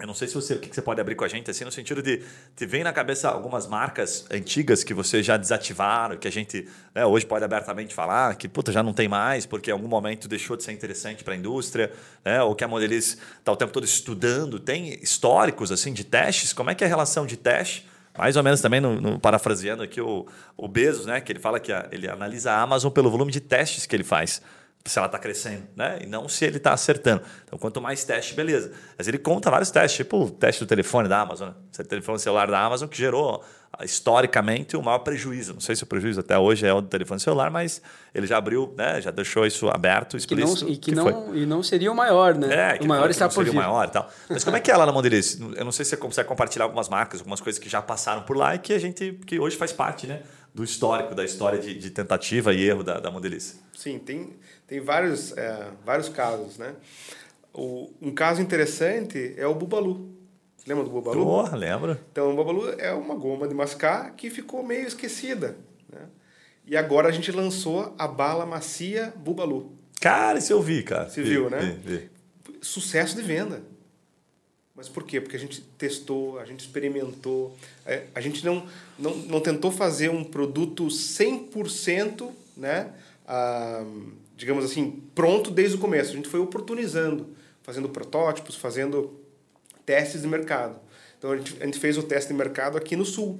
eu não sei se você, o que você pode abrir com a gente, assim, no sentido de te vem na cabeça algumas marcas antigas que você já desativaram, que a gente né, hoje pode abertamente falar, que puta, já não tem mais, porque em algum momento deixou de ser interessante para a indústria, né, ou que a Modeliz está o tempo todo estudando. Tem históricos assim de testes? Como é que é a relação de teste? Mais ou menos também, no, no parafraseando aqui o, o Bezos, né, que ele fala que a, ele analisa a Amazon pelo volume de testes que ele faz. Se ela está crescendo, né? E não se ele está acertando. Então, quanto mais teste, beleza. Mas ele conta vários testes, tipo o teste do telefone da Amazon, né? o telefone celular da Amazon que gerou historicamente o maior prejuízo. Não sei se o prejuízo até hoje é o do telefone celular, mas ele já abriu, né? Já deixou isso aberto, explícito. Que não, e que, que não, e não seria o maior, né? É, o maior está por vir. o maior e tal. Mas como é que é lá na Mondelice? Eu não sei se você consegue compartilhar algumas marcas, algumas coisas que já passaram por lá e que a gente que hoje faz parte, né? Do histórico, da história de, de tentativa e erro da, da Mondelice. Sim, tem tem vários, é, vários casos, né? O, um caso interessante é o Bubalu. Você lembra do Bubalu? Porra, lembro. Então, o Bubalu é uma goma de mascar que ficou meio esquecida, né? E agora a gente lançou a bala macia Bubalu. Cara, isso eu vi, cara. Você vi, viu, né? Vi, vi. Sucesso de venda. Mas por quê? Porque a gente testou, a gente experimentou, é, a gente não, não, não tentou fazer um produto 100%, né? Ah, digamos assim, pronto desde o começo. A gente foi oportunizando, fazendo protótipos, fazendo testes de mercado. Então a gente, a gente fez o teste de mercado aqui no Sul,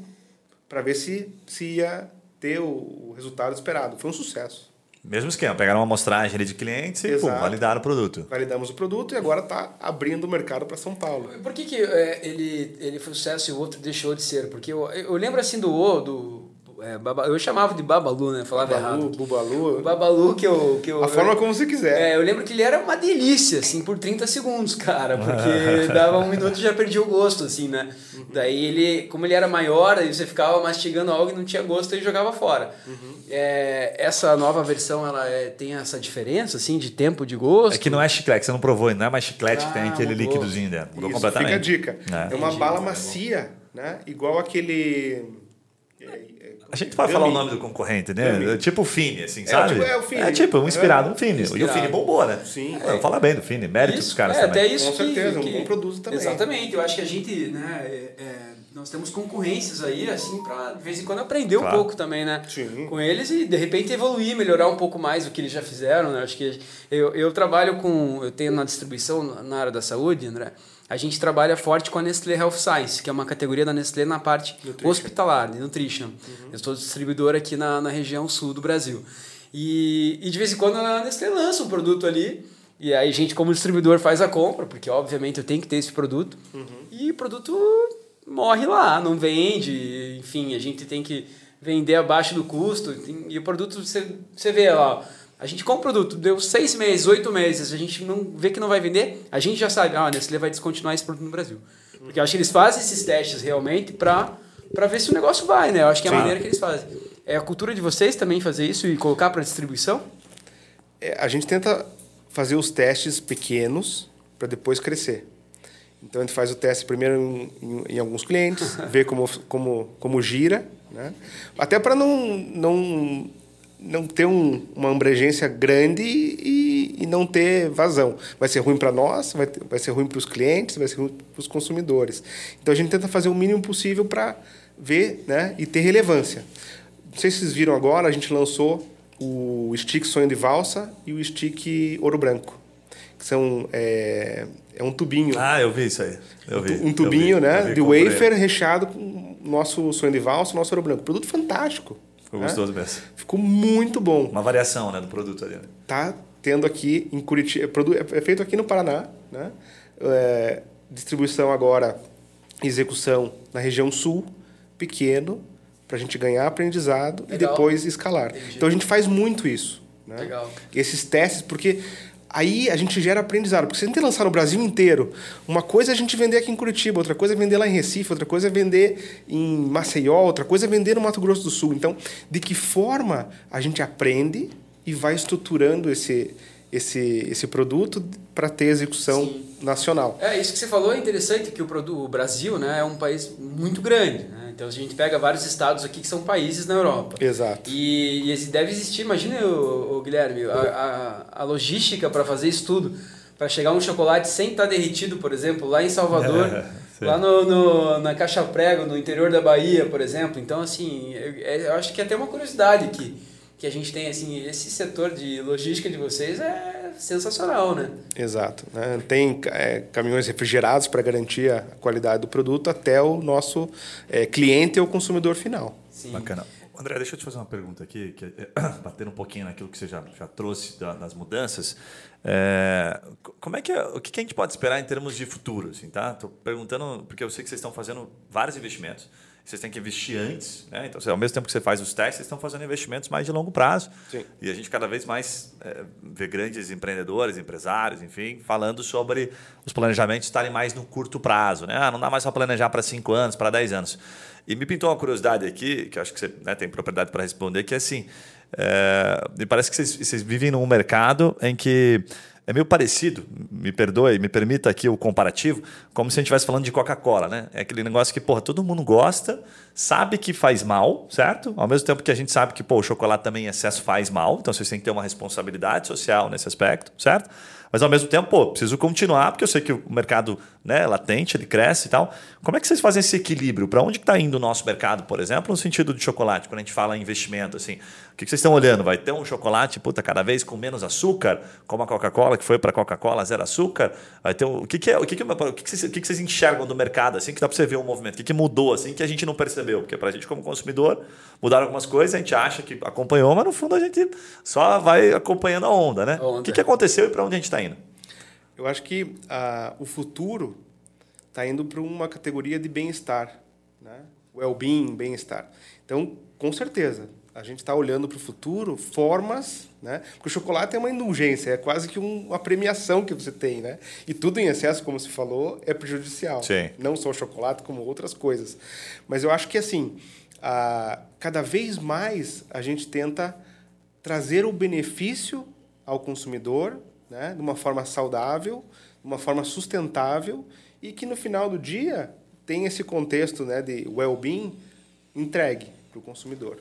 para ver se, se ia ter o, o, resultado esperado. Foi um sucesso. Mesmo esquema, pegaram uma amostragem de clientes e pum, validaram o produto. Validamos o produto e agora está abrindo o mercado para São Paulo. Por que, que é, ele, ele foi sucesso e o outro deixou de ser? Porque eu, eu lembro assim do O, do, é, baba, eu chamava de Babalu, né? Falava Babalu, errado. Bubalu. Babalu que eu, que eu. A forma como você quiser. É, eu lembro que ele era uma delícia, assim, por 30 segundos, cara. Porque dava um minuto e já perdia o gosto, assim, né? Uhum. Daí ele, como ele era maior, aí você ficava mastigando algo e não tinha gosto e jogava fora. Uhum. É, essa nova versão, ela é, tem essa diferença, assim, de tempo de gosto? É que não é chiclete, você não provou, não é mais chiclete ah, que tem ah, aquele mudou. líquidozinho dentro. Mudou Isso, completamente. Fica a dica. É, é uma bala macia, né? Igual aquele a gente pode falar o nome do concorrente, né? Tipo o Fini, assim, sabe? É, tipo, é o Fini. É tipo, um inspirado no Fini. E o Fini bombou, né? Sim. É, fala bem do Fini, mérito isso, dos caras é, também. Até isso Com certeza, que, um bom produto também. Exatamente, eu acho que a gente, né, é, é, nós temos concorrências aí, assim, para de vez em quando aprender claro. um pouco também, né? Sim. Com eles e de repente evoluir, melhorar um pouco mais o que eles já fizeram, né? Acho que eu, eu trabalho com, eu tenho na distribuição na área da saúde, André, a gente trabalha forte com a Nestlé Health Science, que é uma categoria da Nestlé na parte nutrition. hospitalar, de nutrition. Uhum. Eu sou distribuidor aqui na, na região sul do Brasil. E, e de vez em quando a Nestlé lança um produto ali, e aí a gente, como distribuidor, faz a compra, porque obviamente eu tenho que ter esse produto, uhum. e o produto morre lá, não vende, enfim, a gente tem que vender abaixo do custo, e o produto você, você vê lá a gente compra o produto, deu seis meses, oito meses, a gente não vê que não vai vender, a gente já sabe, ah, a Nestlé vai descontinuar esse produto no Brasil. Porque eu acho que eles fazem esses testes realmente para ver se o negócio vai, né? Eu acho que é a maneira que eles fazem. É a cultura de vocês também fazer isso e colocar para distribuição? É, a gente tenta fazer os testes pequenos para depois crescer. Então a gente faz o teste primeiro em, em, em alguns clientes, vê como, como, como gira, né? Até para não, não não ter um, uma abrangência grande e, e, não ter vazão. Vai ser ruim para nós, vai, ter, vai ser ruim para os clientes, vai ser ruim para os consumidores. Então a gente tenta fazer o mínimo possível para ver né, e ter relevância. Não sei se vocês viram agora, a gente lançou o stick sonho de valsa e o stick ouro branco, que são é, é um tubinho. Ah, eu vi isso aí. Eu vi, um tubinho, vi, né, de wafer recheado com nosso sonho de valsa, nosso ouro branco. Produto fantástico. Ficou né? gostoso mesmo. Ficou muito bom. Uma variação né, do produto ali. Né? Tá tendo aqui em Curitiba. É, é feito aqui no Paraná, né? É, distribuição agora, execução na região sul, pequeno, para a gente ganhar aprendizado Legal. e depois escalar. Entendi. Então a gente faz muito isso. Né? Legal. Esses testes, porque aí a gente gera aprendizado. Porque se a gente lançar no Brasil inteiro, uma coisa é a gente vender aqui em Curitiba, outra coisa é vender lá em Recife, outra coisa é vender em Maceió, outra coisa é vender no Mato Grosso do Sul. Então, de que forma a gente aprende e vai estruturando esse, esse, esse produto para ter execução Sim. nacional. É, isso que você falou é interessante, que o, produto, o Brasil né, é um país muito grande. Né? Então a gente pega vários estados aqui que são países na Europa. Exato. E, e deve existir, imagine, o, o Guilherme, a, a, a logística para fazer isso tudo. Para chegar um chocolate sem estar tá derretido, por exemplo, lá em Salvador, é, lá no, no, na Caixa Prego, no interior da Bahia, por exemplo. Então, assim, eu, eu acho que é até uma curiosidade aqui que a gente tem assim esse setor de logística de vocês é sensacional né exato né? tem é, caminhões refrigerados para garantir a qualidade do produto até o nosso é, cliente ou consumidor final Sim. bacana André, deixa eu te fazer uma pergunta aqui, que, batendo um pouquinho naquilo que você já, já trouxe da, das mudanças. É, como é que o que a gente pode esperar em termos de futuro? Assim, tá? Estou perguntando porque eu sei que vocês estão fazendo vários investimentos vocês têm que investir antes, né? Então, ao mesmo tempo que você faz os testes, vocês estão fazendo investimentos mais de longo prazo. Sim. E a gente cada vez mais é, vê grandes empreendedores, empresários, enfim, falando sobre os planejamentos estarem mais no curto prazo, né? Ah, não dá mais para planejar para 5 anos, para 10 anos. E me pintou uma curiosidade aqui, que eu acho que você né, tem propriedade para responder, que é assim, é, me parece que vocês, vocês vivem num mercado em que é meio parecido, me perdoe, me permita aqui o comparativo, como se a gente estivesse falando de Coca-Cola, né? É aquele negócio que, porra, todo mundo gosta, sabe que faz mal, certo? Ao mesmo tempo que a gente sabe que, pô, o chocolate também em excesso faz mal, então vocês têm que ter uma responsabilidade social nesse aspecto, certo? Mas ao mesmo tempo, pô, preciso continuar, porque eu sei que o mercado né, latente, ele cresce e tal. Como é que vocês fazem esse equilíbrio? Para onde está indo o nosso mercado, por exemplo, no sentido de chocolate, quando a gente fala em investimento? Assim, o que vocês estão olhando? Vai ter um chocolate puta, cada vez com menos açúcar, como a Coca-Cola, que foi para a Coca-Cola zero açúcar? Vai ter um, o que, que é o que, que, o que, vocês, o que, vocês enxergam do mercado assim que dá para você ver o um movimento? O que, que mudou assim que a gente não percebeu? Porque para a gente como consumidor mudaram algumas coisas, a gente acha que acompanhou, mas no fundo a gente só vai acompanhando a onda, né? Onda. O que, que aconteceu e para onde a gente está indo? Eu acho que uh, o futuro está indo para uma categoria de bem-estar, né? well-being, bem-estar. Então, com certeza, a gente está olhando para o futuro formas, né? Porque o chocolate é uma indulgência, é quase que um, uma premiação que você tem, né? E tudo em excesso, como se falou, é prejudicial. Sim. Não só o chocolate, como outras coisas. Mas eu acho que assim, a, cada vez mais a gente tenta trazer o benefício ao consumidor né, de uma forma saudável, de uma forma sustentável e que no final do dia tem esse contexto né, de well-being entregue para o consumidor.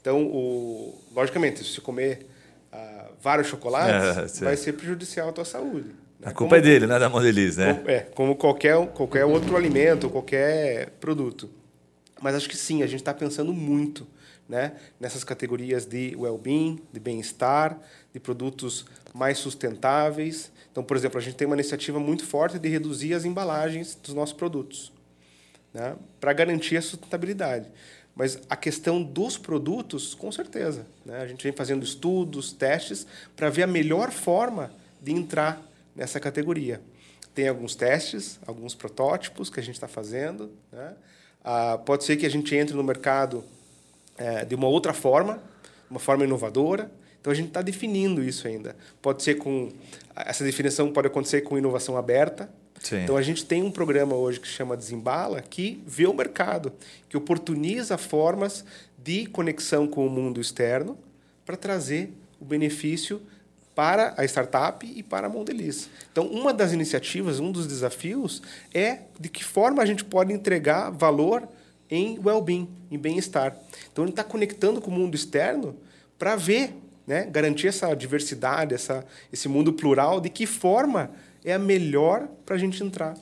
Então, o, logicamente, se você comer uh, vários chocolates, é, vai ser prejudicial à tua saúde. Né? A culpa como, é dele, não é da Modeliz, né? Como, é, como qualquer, qualquer outro alimento, qualquer produto. Mas acho que sim, a gente está pensando muito né, nessas categorias de well-being, de bem-estar, de produtos mais sustentáveis. Então, por exemplo, a gente tem uma iniciativa muito forte de reduzir as embalagens dos nossos produtos, né, para garantir a sustentabilidade. Mas a questão dos produtos, com certeza. Né? A gente vem fazendo estudos, testes, para ver a melhor forma de entrar nessa categoria. Tem alguns testes, alguns protótipos que a gente está fazendo. Né? Ah, pode ser que a gente entre no mercado é, de uma outra forma, uma forma inovadora. Então a gente está definindo isso ainda. Pode ser com essa definição pode acontecer com inovação aberta. Sim. Então a gente tem um programa hoje que chama Desembala, que vê o mercado, que oportuniza formas de conexão com o mundo externo para trazer o benefício para a startup e para a Mondeliz. Então, uma das iniciativas, um dos desafios é de que forma a gente pode entregar valor em well-being, em bem-estar. Então, ele está conectando com o mundo externo para ver, né, garantir essa diversidade, essa, esse mundo plural, de que forma é a melhor para a gente entrar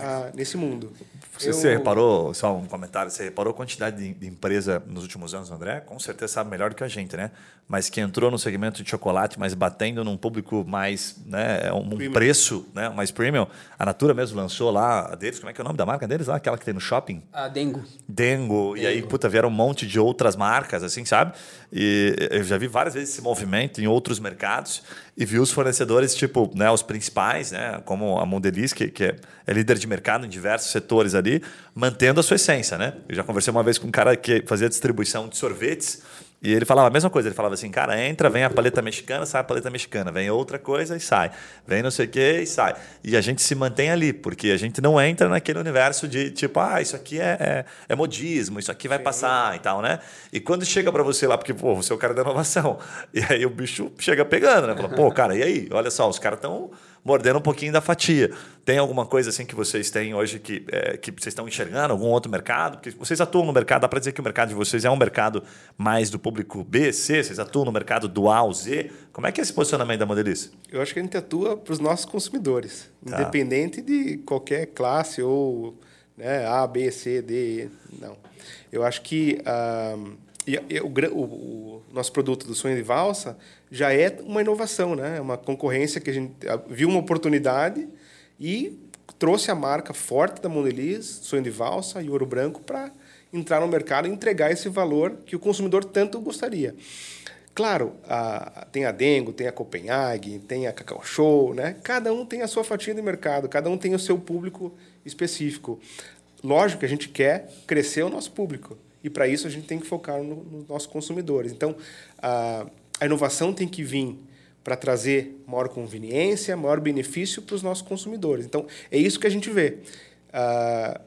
a, nesse mundo. Você, eu... você, reparou, só um comentário, você reparou a quantidade de, de, empresa nos últimos anos, André? Com certeza sabe melhor do que a gente, né? Mas que entrou no segmento de chocolate, mas batendo num público mais, né, um premium. preço né, mais premium. A Natura mesmo lançou lá a deles, como é que é o nome da marca deles lá? Aquela que tem no shopping? A Dengo. Dengo. Dengo. E aí, puta, vieram um monte de outras marcas, assim, sabe? E eu já vi várias vezes esse movimento em outros mercados e vi os fornecedores, tipo, né, os principais, né, como a Mondeliz, que, que é, é líder de mercado em diversos setores ali, mantendo a sua essência, né? Eu já conversei uma vez com um cara que fazia distribuição de sorvetes e ele falava a mesma coisa, ele falava assim, cara, entra, vem a paleta mexicana, sai a paleta mexicana, vem outra coisa e sai, vem não sei o que e sai. E a gente se mantém ali, porque a gente não entra naquele universo de tipo, ah, isso aqui é, é, é modismo, isso aqui vai Sim. passar e tal, né? E quando chega para você lá, porque, pô, você é o cara da inovação, e aí o bicho chega pegando, né? Fala, pô, cara, e aí? Olha só, os caras estão mordendo um pouquinho da fatia. Tem alguma coisa assim que vocês têm hoje que, é, que vocês estão enxergando, algum outro mercado? Porque vocês atuam no mercado, dá para dizer que o mercado de vocês é um mercado mais do público B, C, vocês atuam no mercado do A ao Z. Como é que é esse posicionamento da Modelice? Eu acho que a gente atua para os nossos consumidores, tá. independente de qualquer classe ou né, A, B, C, D. Não. Eu acho que. Uh, e, e o, o, o, nosso produto do sonho de valsa já é uma inovação, né? É uma concorrência que a gente viu uma oportunidade e trouxe a marca forte da Mondelez, sonho de valsa e ouro branco para entrar no mercado e entregar esse valor que o consumidor tanto gostaria. Claro, a, tem a Dengo, tem a Copenhague, tem a Cacau Show, né? Cada um tem a sua fatia de mercado, cada um tem o seu público específico. Lógico que a gente quer crescer o nosso público. E para isso a gente tem que focar no, nos nossos consumidores. Então, a, a inovação tem que vir para trazer maior conveniência, maior benefício para os nossos consumidores. Então, é isso que a gente vê. Uh,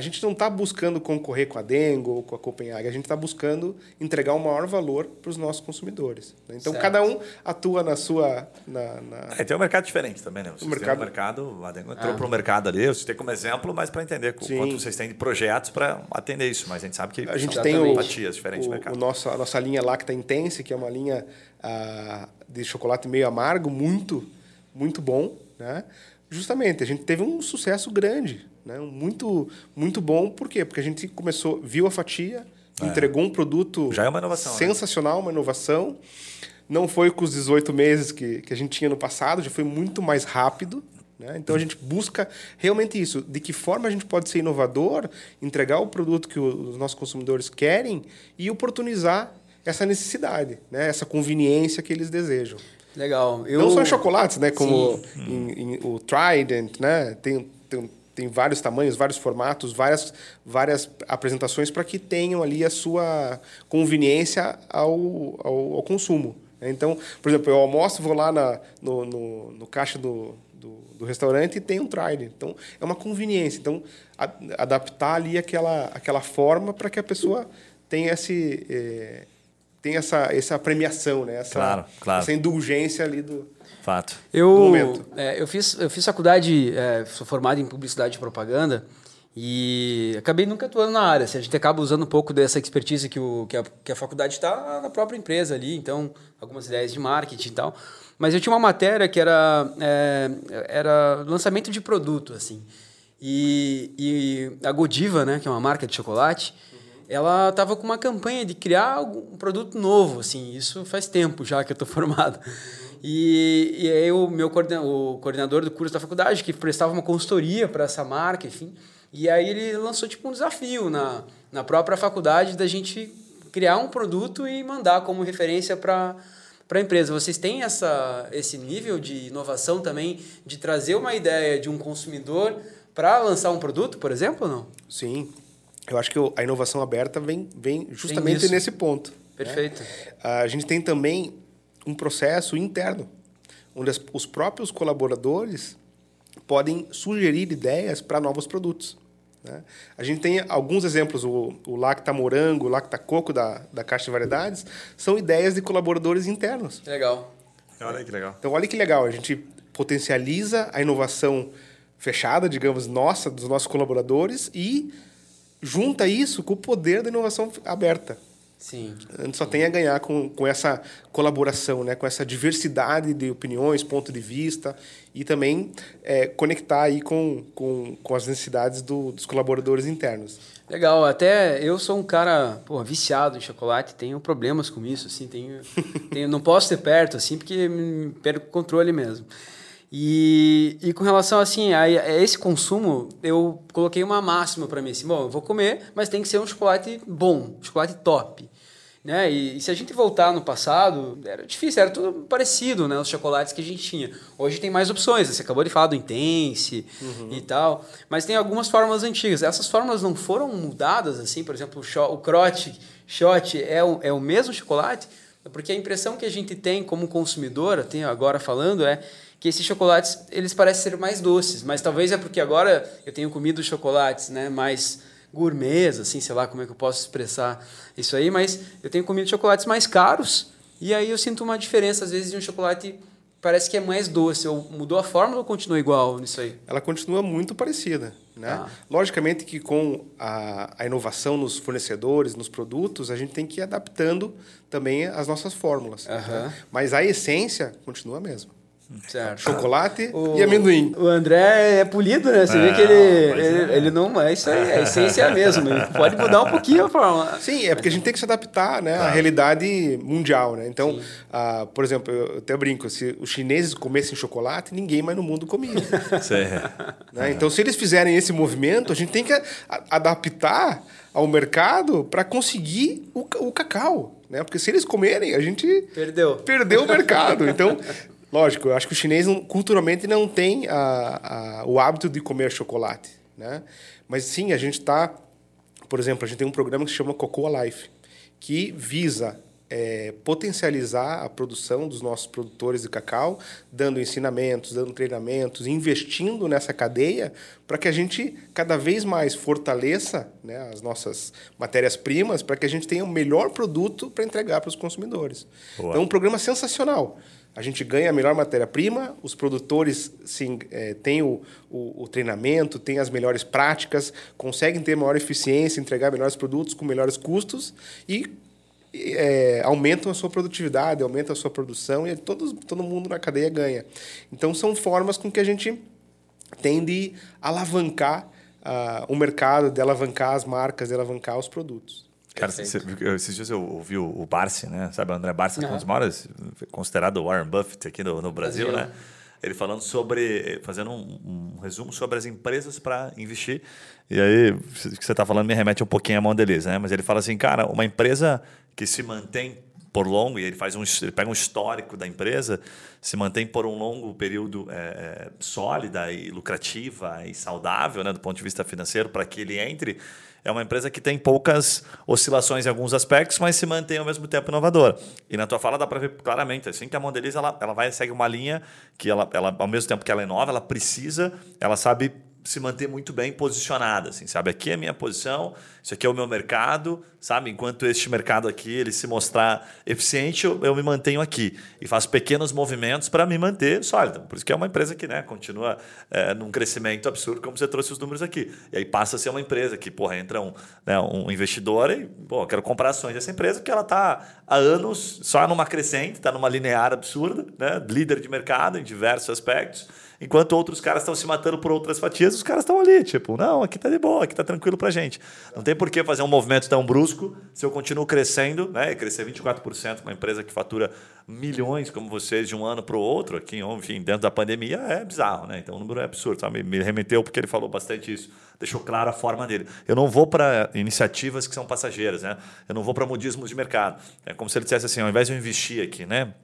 a gente não está buscando concorrer com a Dengo ou com a Copenhague, a gente está buscando entregar o um maior valor para os nossos consumidores. Né? Então, certo. cada um atua na sua... Na, na... É, tem um mercado diferente também, né? Vocês o mercado... um mercado, a Dengo entrou ah. para o mercado ali, você tem como exemplo, mas para entender Sim. quanto vocês têm de projetos para atender isso. Mas a gente sabe que a gente tem o, diferentes o, mercado. O nosso, a nossa linha Lacta Intense, que é uma linha uh, de chocolate meio amargo, muito, muito bom, né? Justamente, a gente teve um sucesso grande né? Muito, muito bom, por quê? Porque a gente começou, viu a fatia, é. entregou um produto Já é uma inovação, né? sensacional, né? uma inovação. Não foi com os 18 meses que, que a gente tinha no passado, já foi muito mais rápido. Né? Então a gente busca realmente isso: de que forma a gente pode ser inovador, entregar o produto que os nossos consumidores querem e oportunizar essa necessidade, né? essa conveniência que eles desejam. Legal. Eu... Não só em chocolates, né? Como em, em, o Trident, né? Tem, tem tem vários tamanhos, vários formatos, várias, várias apresentações para que tenham ali a sua conveniência ao, ao, ao, consumo. Então, por exemplo, eu almoço, vou lá na, no, no, no caixa do, do, do, restaurante e tem um Trident. Então, é uma conveniência. Então, a, adaptar ali aquela, aquela forma para que a pessoa tenha esse... Eh, tem essa, essa premiação, né? essa, claro, claro. essa indulgência ali do, Fato. Eu, é, eu, fiz, eu fiz faculdade, é, sou formado em publicidade e propaganda e acabei nunca atuando na área. Assim, a gente acaba usando um pouco dessa expertise que, o, que, a, que a faculdade está na própria empresa ali, então, algumas ideias de marketing e tal. Mas eu tinha uma matéria que era, é, era lançamento de produto, assim. E, e a Godiva, né, que é uma marca de chocolate, ela estava com uma campanha de criar um produto novo, assim. Isso faz tempo já que eu estou formado. E, e aí o meu o coordenador do curso da faculdade, que prestava uma consultoria para essa marca, enfim, e aí ele lançou tipo um desafio na, na própria faculdade da gente criar um produto e mandar como referência para para a empresa. Vocês têm essa, esse nível de inovação também, de trazer uma ideia de um consumidor para lançar um produto, por exemplo, ou não? Sim. Eu acho que a inovação aberta vem, vem justamente nesse ponto. Né? Perfeito. Né? A gente tem também um processo interno, onde as, os próprios colaboradores podem sugerir ideias para novos produtos. Né? A gente tem alguns exemplos, o, o Lacta Morango, o Lacta Coco da, da Caixa de Variedades, são ideias de colaboradores internos. Legal. Olha que legal. Então, olha que legal, a gente potencializa a inovação fechada, digamos, nossa, dos nossos colaboradores e junta isso com o poder da inovação aberta. Sim. A gente só tem a ganhar com, com essa colaboração, né? com essa diversidade de opiniões, ponto de vista e também é, conectar aí com, com, com as necessidades do, dos colaboradores internos. Legal, até eu sou um cara pô, viciado em chocolate, tenho problemas com isso, assim, tenho, tenho, não posso ser perto, assim, porque perco o controle mesmo. E, e com relação assim a, a esse consumo, eu coloquei uma máxima para mim assim, bom, eu vou comer, mas tem que ser um chocolate bom, chocolate top. Né? E, e, se a gente voltar no passado, era difícil, era tudo parecido, né? Os chocolates que a gente tinha. Hoje tem mais opções, você acabou de falar do Intense uhum. e tal, mas tem algumas fórmulas antigas. Essas fórmulas não foram mudadas, assim, por exemplo, o, o Crote Shot é o, é o mesmo chocolate, porque a impressão que a gente tem como consumidor, tenho agora falando, é que esses chocolates eles parecem ser mais doces, mas talvez é porque agora eu tenho comido chocolates, né, mais gourmets, assim, sei lá como é que eu posso expressar isso aí, mas eu tenho comido chocolates mais caros e aí eu sinto uma diferença às vezes de um chocolate parece que é mais doce. Ou mudou a fórmula ou continua igual nisso aí? Ela continua muito parecida. Né? Ah. Logicamente que com a, a, inovação nos fornecedores, nos produtos, a gente tem que ir adaptando também as nossas fórmulas. Né? Mas a essência continua a mesma. Certo. Chocolate o, e amendoim. O André é polido, né? Você é, vê que ele, ele, é. ele, não. É isso aí, a essência é a mesma. Pode mudar um pouquinho a forma. Sim, é porque a gente tem que se adaptar né, à realidade mundial, né? Então, uh, por exemplo, eu até brinco, se os chineses comessem chocolate, ninguém mais no mundo comia. né? Então, se eles fizerem esse movimento, a gente tem que adaptar ao mercado para conseguir o, o cacau. Né? Porque se eles comerem, a gente perdeu, perdeu o mercado. Então, lógico, eu acho que o chinês culturalmente não tem a, a, o hábito de comer chocolate. Né? Mas sim, a gente está. Por exemplo, a gente tem um programa que se chama Cocoa Life, que visa é, potencializar a produção dos nossos produtores de cacau, dando ensinamentos, dando treinamentos, investindo nessa cadeia para que a gente cada vez mais fortaleça né, as nossas matérias-primas, para que a gente tenha o melhor produto para entregar para os consumidores. Boa. Então, é um programa sensacional. A gente ganha a melhor matéria-prima, os produtores sim, é, têm o, o, o, treinamento, têm as melhores práticas, conseguem ter maior eficiência, entregar melhores produtos com melhores custos e é, aumentam a sua produtividade, aumentam a sua produção e todo, todo mundo na cadeia ganha. Então, são formas com que a gente tem de alavancar uh, o mercado, de alavancar as marcas, de alavancar os produtos. Cara, esses dias eu ouvi o Barsi, né? Sabe, o André Barsi, uhum. um dos maiores, considerado o Warren Buffett aqui no, no Brasil, Brasil, né? Ele falando sobre, fazendo um, um resumo sobre as empresas para investir. E aí, o que você está falando me remete um pouquinho à Mondelez, né? Mas ele fala assim, cara, uma empresa que se mantém por longo, e ele faz um, ele pega um histórico da empresa, se mantém por um longo período é, é, sólida e lucrativa e saudável, né, do ponto de vista financeiro, para que ele entre. É uma empresa que tem poucas oscilações em alguns aspectos, mas se mantém ao mesmo tempo inovadora. E na tua fala dá para ver claramente, assim que a Mondeliz ela, ela vai segue uma linha que ela, ela ao mesmo tempo que ela é nova, ela precisa, ela sabe se manter muito bem posicionada, assim, sabe? Aqui é a minha posição, isso aqui é o meu mercado, sabe? Enquanto este mercado aqui ele se mostrar eficiente, eu, eu me mantenho aqui e faço pequenos movimentos para me manter sólida. Por isso que é uma empresa que, né, continua é, num crescimento absurdo, como você trouxe os números aqui. E aí passa a ser uma empresa que, porra, entra um, né, um investidor e, pô, quero comprar ações dessa empresa porque ela está há anos só numa crescente, está numa linear absurda, né? Líder de mercado em diversos aspectos enquanto outros caras estão se matando por outras fatias, os caras estão ali, tipo, não, aqui tá de boa, aqui tá tranquilo pra gente. Não tem por que fazer um movimento tão brusco se eu continuo crescendo, né? Crescer 24% com uma empresa que fatura milhões como vocês de um ano para o outro, aqui, enfim, dentro da pandemia, é bizarro, né? Então o número é absurdo, sabe? Me remeteu porque ele falou bastante isso, deixou claro a forma dele. Eu não vou para iniciativas que são passageiras, né? Eu não vou para modismos de mercado. É como se ele dissesse assim, ao invés de eu investir aqui, né?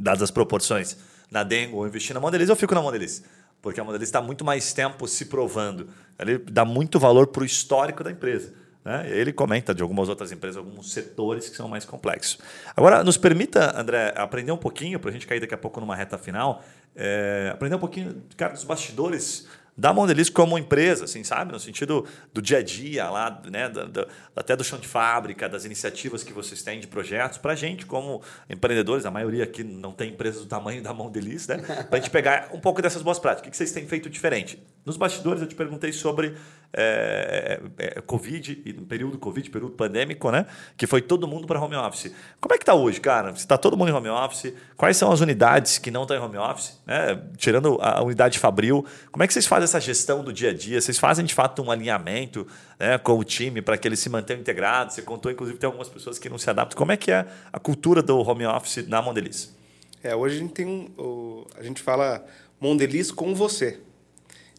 Dadas as proporções, na Dengo ou investir na Mondelez, eu fico na Mondelez. Porque a Mondelez está muito mais tempo se provando. Ele dá muito valor para o histórico da empresa. Né? Ele comenta de algumas outras empresas, alguns setores que são mais complexos. Agora, nos permita, André, aprender um pouquinho, para a gente cair daqui a pouco numa reta final, é, aprender um pouquinho cara, dos bastidores da Mondelez como empresa, assim, sabe? No sentido do dia a dia lá, né? Até do chão de fábrica, das iniciativas que vocês têm de projetos, para a gente, como empreendedores, a maioria aqui não tem empresas do tamanho da Mondelez, né? Para a gente pegar um pouco dessas boas práticas. O que vocês têm feito diferente? Nos bastidores, eu te perguntei sobre é, é, Covid, e no período Covid, período pandêmico, né? Que foi todo mundo para home office. Como é que está hoje, cara? Se está todo mundo em home office, quais são as unidades que não estão em home office, né? Tirando a unidade Fabril, como é que vocês fazem essa gestão do dia a dia? Vocês fazem de fato um alinhamento né, com o time para que eles se mantenham integrados? Você contou, inclusive, tem algumas pessoas que não se adaptam. Como é que é a cultura do home office na Mondeliz? É, hoje a gente tem um, a gente fala Mondeliz com você.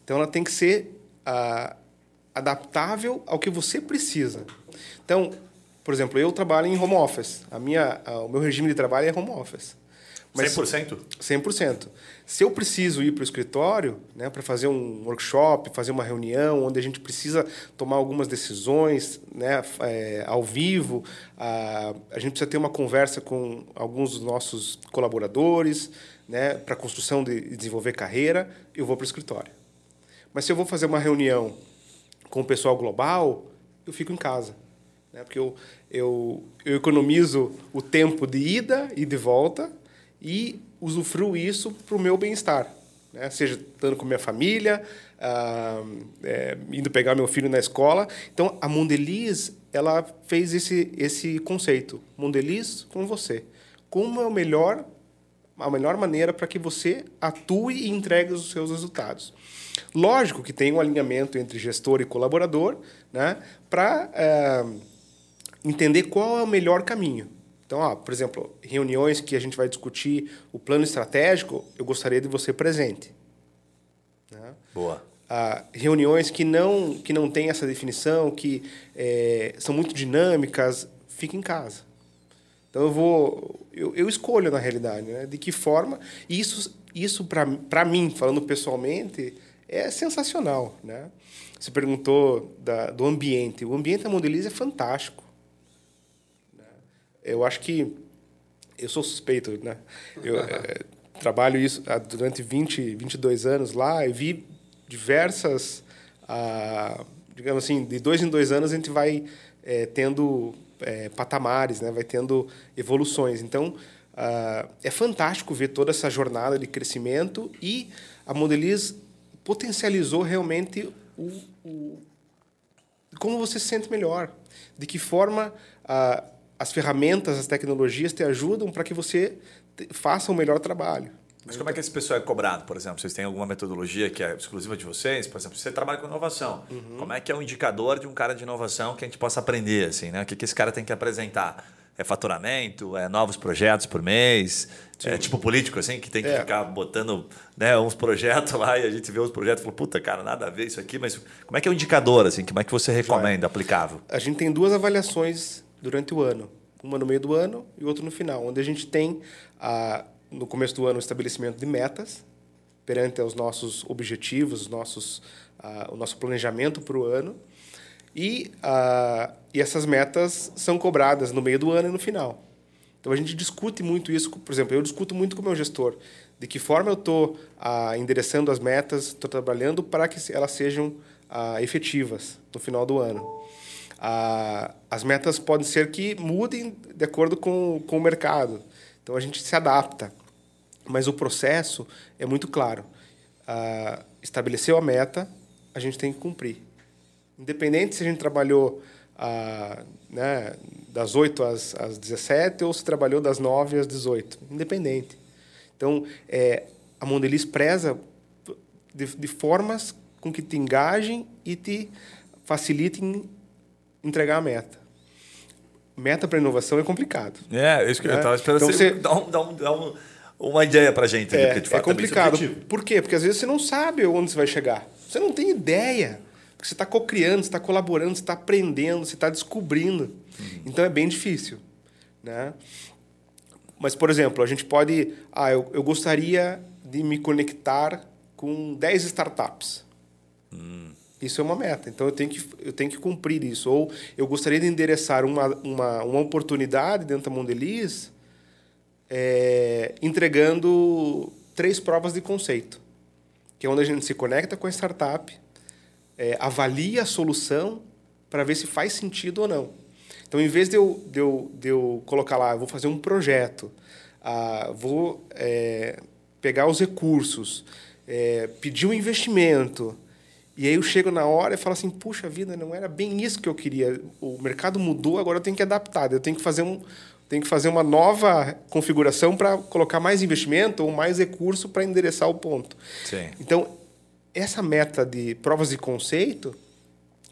Então ela tem que ser a adaptável ao que você precisa. Então, por exemplo, eu trabalho em home office. A minha, o meu regime de trabalho é home office. Mas 100%? 100%. Se eu preciso ir para o escritório né, para fazer um workshop, fazer uma reunião, onde a gente precisa tomar algumas decisões né, é, ao vivo, a, a gente precisa ter uma conversa com alguns dos nossos colaboradores né, para a construção de desenvolver carreira, eu vou para o escritório. Mas se eu vou fazer uma reunião com o pessoal global, eu fico em casa. Né? Porque eu, eu, eu economizo o tempo de ida e de volta e usufruo isso para o meu bem-estar. Né? Seja estando com minha família, ah, é, indo pegar meu filho na escola. Então, a Mondeliz ela fez esse, esse conceito. Mondeliz com você. Como é o melhor a melhor maneira para que você atue e entregue os seus resultados. Lógico que tem um alinhamento entre gestor e colaborador né, para é, entender qual é o melhor caminho. Então, ó, por exemplo, reuniões que a gente vai discutir o plano estratégico, eu gostaria de você presente. Né? Boa. Ah, reuniões que não que não tem essa definição, que é, são muito dinâmicas, fique em casa. Então eu vou eu, eu escolho na realidade, né? De que forma isso isso para mim, falando pessoalmente, é sensacional, né? Você perguntou da, do ambiente. O ambiente da Mondeliz é fantástico. Né? Eu acho que eu sou suspeito, né? Eu é, trabalho isso durante 20, 22 anos lá e vi diversas, ah, digamos assim, de dois em dois anos a gente vai é, tendo é, patamares, né? vai tendo evoluções. Então, ah, é fantástico ver toda essa jornada de crescimento e a Modeliz potencializou realmente o, o como você se sente melhor, de que forma ah, as ferramentas, as tecnologias te ajudam para que você faça o um melhor trabalho. Mas como é que esse pessoal é cobrado, por exemplo? Vocês têm alguma metodologia que é exclusiva de vocês? Por exemplo, você trabalha com inovação. Uhum. Como é que é o um indicador de um cara de inovação que a gente possa aprender? Assim, né? O que, que esse cara tem que apresentar? É faturamento? É novos projetos por mês? É tipo político, assim, que tem que é. ficar botando né, uns projetos lá e a gente vê os projetos e fala, puta, cara, nada a ver isso aqui, mas como é que é o indicador, assim? Como é que você recomenda, aplicável? A gente tem duas avaliações durante o ano. Uma no meio do ano e outra no final, onde a gente tem a no começo do ano, o estabelecimento de metas perante os nossos objetivos, os nossos, uh, o nosso planejamento para o ano. E, uh, e essas metas são cobradas no meio do ano e no final. Então a gente discute muito isso, por exemplo, eu discuto muito com o meu gestor, de que forma eu estou uh, endereçando as metas, estou trabalhando para que elas sejam uh, efetivas no final do ano. Uh, as metas podem ser que mudem de acordo com, com o mercado. Então a gente se adapta, mas o processo é muito claro. Ah, estabeleceu a meta, a gente tem que cumprir. Independente se a gente trabalhou ah, né, das 8 às, às 17 ou se trabalhou das 9 às 18. Independente. Então, é, a Mondeliz preza de, de, formas com que te engajem e te facilitem entregar a meta meta para inovação é complicado. É, isso que né? eu estava esperando. Então, você dá, um, dá, um, dá um, uma ideia para a gente. É, porque, de fato, é complicado. É Por quê? Porque às vezes você não sabe onde você vai chegar. Você não tem ideia. Porque você está co-criando, você está colaborando, você está aprendendo, você está descobrindo. Uhum. Então é bem difícil. Né? Mas, por exemplo, a gente pode... Ah, eu, eu gostaria de me conectar com 10 startups. Hum. Isso é uma meta, então eu tenho que, eu tenho que cumprir isso. Ou eu gostaria de endereçar uma, uma, uma oportunidade dentro da Mondeliz é, entregando três provas de conceito, que é onde a gente se conecta com a startup, é, avalia a solução para ver se faz sentido ou não. Então, em vez de eu, de eu, de eu colocar lá, vou fazer um projeto, ah, vou é, pegar os recursos, é, pedir um investimento, e aí eu chego na hora e falo assim, puxa vida, não era bem isso que eu queria. O mercado mudou, agora eu tenho que adaptar. Eu tenho que fazer, um, tenho que fazer uma nova configuração para colocar mais investimento ou mais recurso para endereçar o ponto. Sim. Então, essa meta de provas de conceito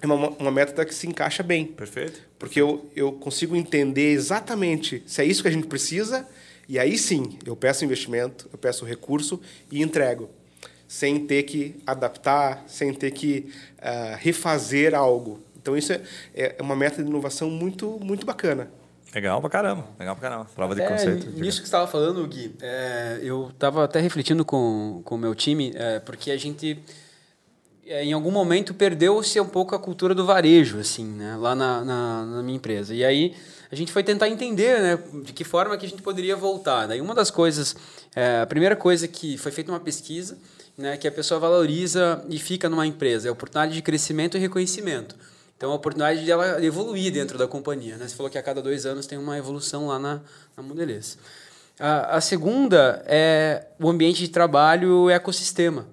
é uma, uma meta que se encaixa bem. Perfeito. Porque eu, eu consigo entender exatamente se é isso que a gente precisa e aí sim eu peço investimento, eu peço recurso e entrego sem ter que adaptar, sem ter que uh, refazer algo. Então, isso é, é uma meta de inovação muito, muito bacana. Legal pra caramba, legal pra caramba. Prova de conceito. Nisso que você estava falando, Gui, é, eu estava até refletindo com o meu time, é, porque a gente, é, em algum momento, perdeu-se um pouco a cultura do varejo, assim, né, lá na, na, na, minha empresa. E aí a gente foi tentar entender né, de que forma que a gente poderia voltar. Daí uma das coisas, é, a primeira coisa que foi feita uma pesquisa, né, que a pessoa valoriza e fica numa empresa. É a oportunidade de crescimento e reconhecimento. Então, a oportunidade de ela evoluir dentro da companhia. Né? Você falou que a cada dois anos tem uma evolução lá na, na Modelês. A, a segunda é o ambiente de trabalho e ecossistema.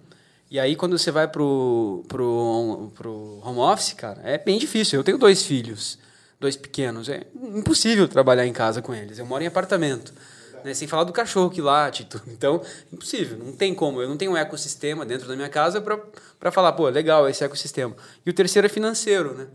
E aí, quando você vai para o pro, pro home office, cara, é bem difícil. Eu tenho dois filhos, dois pequenos. É impossível trabalhar em casa com eles. Eu moro em apartamento. Né? Sem falar do cachorro que late. Tudo. Então, impossível. Não tem como. Eu não tenho um ecossistema dentro da minha casa para falar, pô, legal esse ecossistema. E o terceiro é financeiro, né?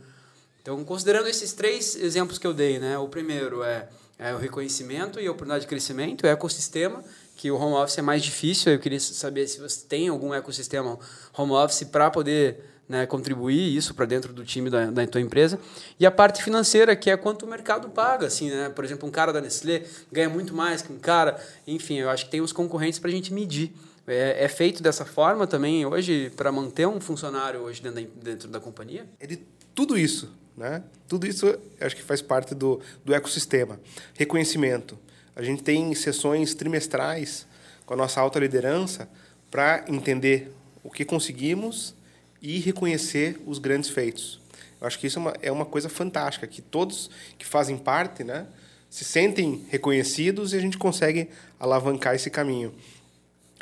Então, considerando esses três exemplos que eu dei, né? O primeiro é, é o reconhecimento e a oportunidade de crescimento, o ecossistema, que o home office é mais difícil. Eu queria saber se você tem algum ecossistema home office para poder né, contribuir isso para dentro do time da, da tua empresa. E a parte financeira, que é quanto o mercado paga. Assim, né? Por exemplo, um cara da Nestlé ganha muito mais que um cara. Enfim, eu acho que tem os concorrentes para a gente medir. É, é, feito dessa forma também hoje para manter um funcionário hoje dentro da, dentro da companhia? É de tudo isso. Né? Tudo isso acho que faz parte do, do ecossistema. Reconhecimento. A gente tem sessões trimestrais com a nossa alta liderança para entender o que conseguimos e reconhecer os grandes feitos. Eu acho que isso é uma, é uma coisa fantástica, que todos que fazem parte né, se sentem reconhecidos e a gente consegue alavancar esse caminho.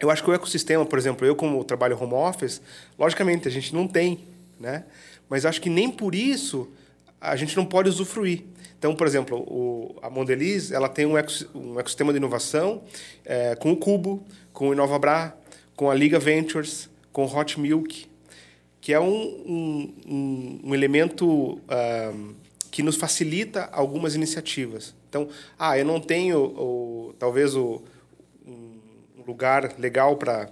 Eu acho que o ecossistema, por exemplo, eu como trabalho home office, logicamente a gente não tem, né? mas acho que nem por isso a gente não pode usufruir. Então, por exemplo, o, a Mondeliz ela tem um, um ecossistema de inovação é, com o Cubo, com o InovaBra, com a Liga Ventures, com o Hot Milk, que é um, um, um elemento uh, que nos facilita algumas iniciativas. Então, ah, eu não tenho o, talvez o, um lugar legal para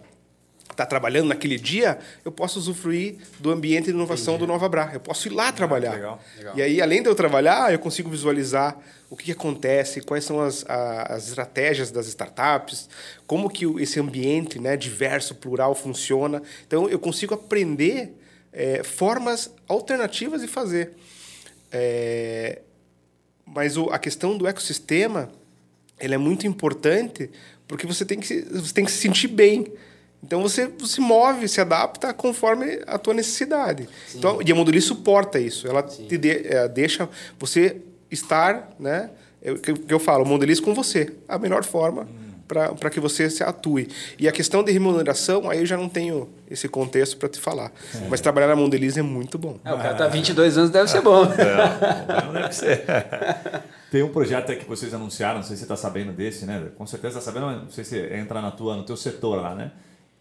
estar tá trabalhando naquele dia, eu posso usufruir do ambiente de inovação Entendi. do Nova Bra. Eu posso ir lá ah, trabalhar. Legal, legal. E aí, além de eu trabalhar, eu consigo visualizar o que, que acontece, quais são as, as estratégias das startups, como que esse ambiente né, diverso, plural funciona. Então, eu consigo aprender é, formas alternativas de fazer. É, mas o, a questão do ecossistema ele é muito importante porque você tem que, você tem que se sentir bem. Então você se move, se adapta conforme a tua necessidade. Então, e a Moduli suporta isso. Ela Sim. te de, é, deixa você estar, né? É o que, que eu falo, Moduli com você, a melhor forma. Hum para que você se atue. E a questão de remuneração, aí eu já não tenho esse contexto para te falar. É. Mas trabalhar na Mondeliz é muito bom. É, o cara está 22 anos, deve ser bom. É, não deve ser. Tem um projeto que vocês anunciaram, não sei se você está sabendo desse, né? Com certeza está sabendo, mas não sei se entra na tua, no teu setor lá, né?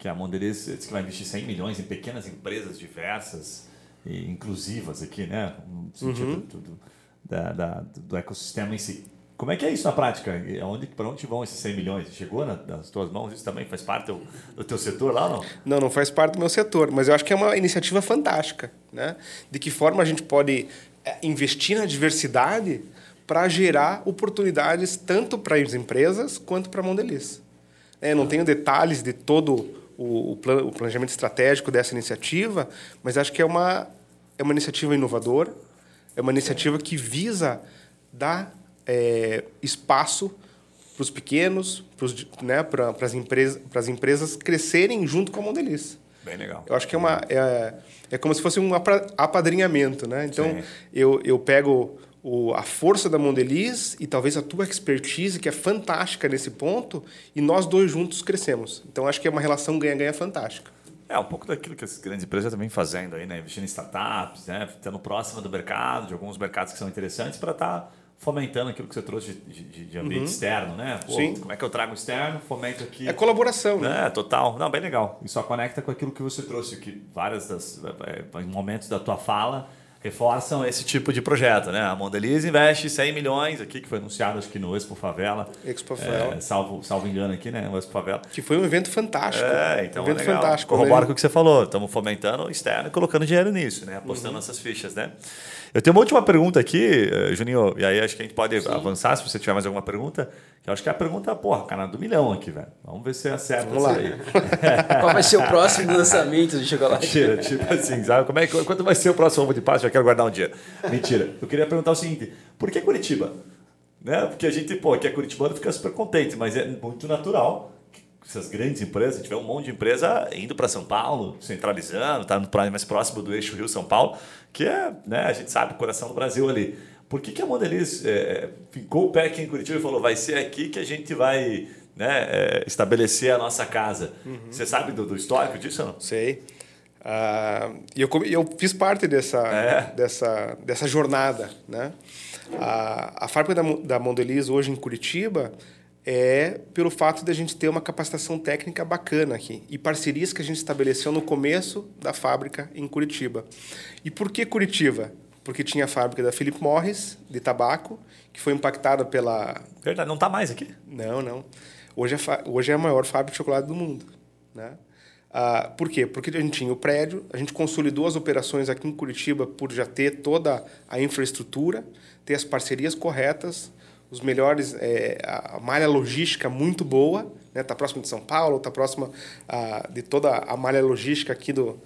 Que a Mondeliz disse que vai investir 100 milhões em pequenas empresas diversas e inclusivas aqui, né? No sentido uhum. do, do, da, da, do ecossistema em si. Como é que é isso na prática? Onde, para onde vão esses 100 milhões? Chegou nas tuas mãos? Isso também faz parte do, do teu setor lá ou não? Não, não faz parte do meu setor, mas eu acho que é uma iniciativa fantástica. Né? De que forma a gente pode é, investir na diversidade para gerar oportunidades tanto para as empresas quanto para a Mondeliz. É, não tenho detalhes de todo o, o planejamento estratégico dessa iniciativa, mas acho que é uma, é uma iniciativa inovadora, é uma iniciativa que visa dar é, espaço para os pequenos, né, para as empresas, empresas crescerem junto com a Mondeliz. Bem legal. Eu acho que é, uma, é, é como se fosse um apadrinhamento. Né? Então, eu, eu pego o, a força da Mondeliz e talvez a tua expertise, que é fantástica nesse ponto, e nós dois juntos crescemos. Então, acho que é uma relação ganha-ganha fantástica. É, um pouco daquilo que as grandes empresas também fazendo aí, né? Investindo em startups, né? Estando próxima do mercado, de alguns mercados que são interessantes para estar... Tá fomentando aquilo que você trouxe de, de, de ambiente uhum. externo, né? Pô, Sim. Como é que eu trago externo, fomento aqui. É colaboração, né? É, total. Não, bem legal. E só conecta com aquilo que você trouxe, que várias das é, é, momentos da tua fala reforçam esse tipo de projeto, né? A Mondeliz investe 100 milhões aqui, que foi anunciado acho que no Expo Favela. Expo Favela. É, salvo, salvo engano aqui, né? O Expo Favela. Que foi um evento fantástico. É, então um evento legal. fantástico. Corrobora com o que você falou. Estamos fomentando o externo e colocando dinheiro nisso, né? Apostando uhum. nessas fichas, né? Eu tenho uma última pergunta aqui, eh, Juninho, e aí acho que a gente pode Sim. avançar se você tiver mais alguma pergunta. Que eu acho que é a pergunta, porra, canal do milhão aqui, velho. Vamos ver se acerta Vamos lá. aí. Qual vai ser o próximo lançamento de chocolate? Mentira, tipo assim, sabe? Como é, quanto vai ser o próximo ovo de Páscoa? Quero guardar um dia. Mentira. Eu queria perguntar o seguinte: por que Curitiba? Né? Porque a gente, pô, que é curitibano fica super contente, mas é muito natural essas grandes empresas, a gente vê um monte de empresa indo para São Paulo, centralizando, tá no mais próximo do eixo Rio-São Paulo, que é, né, a gente sabe, o coração do Brasil ali. Por que, que a Mondeliz é, ficou o pé aqui em Curitiba e falou, vai ser aqui que a gente vai né, é, estabelecer a nossa casa? Uhum. Você sabe do, do, histórico disso ou não? Sei. Uh, eu, eu fiz parte dessa, é. dessa, dessa jornada. Né? A, a fábrica da, da Mondeliz hoje em Curitiba é pelo fato de a gente ter uma capacitação técnica bacana aqui e parcerias que a gente estabeleceu no começo da fábrica em Curitiba. E por que Curitiba? Porque tinha a fábrica da Philip Morris, de tabaco, que foi impactada pela... Verdade, não está mais aqui? Não, não. Hoje é, hoje é a maior fábrica de chocolate do mundo. Né? Ah, por quê? Porque a gente tinha o prédio, a gente consolidou as operações aqui em Curitiba por já ter toda a infraestrutura, ter as parcerias corretas, os melhores, é, a malha logística muito boa, né? Tá próximo de São Paulo, está próxima ah, de toda a malha logística aqui do,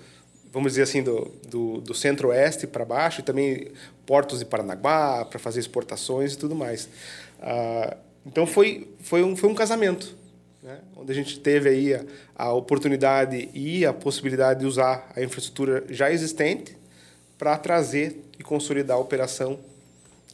vamos dizer assim, do, do, do centro-oeste para baixo, e também portos de Paranaguá para fazer exportações e tudo mais. Ah, então foi, foi, um, foi um casamento, né? onde a gente teve aí a, a oportunidade e a possibilidade de usar a infraestrutura já existente para trazer e consolidar a operação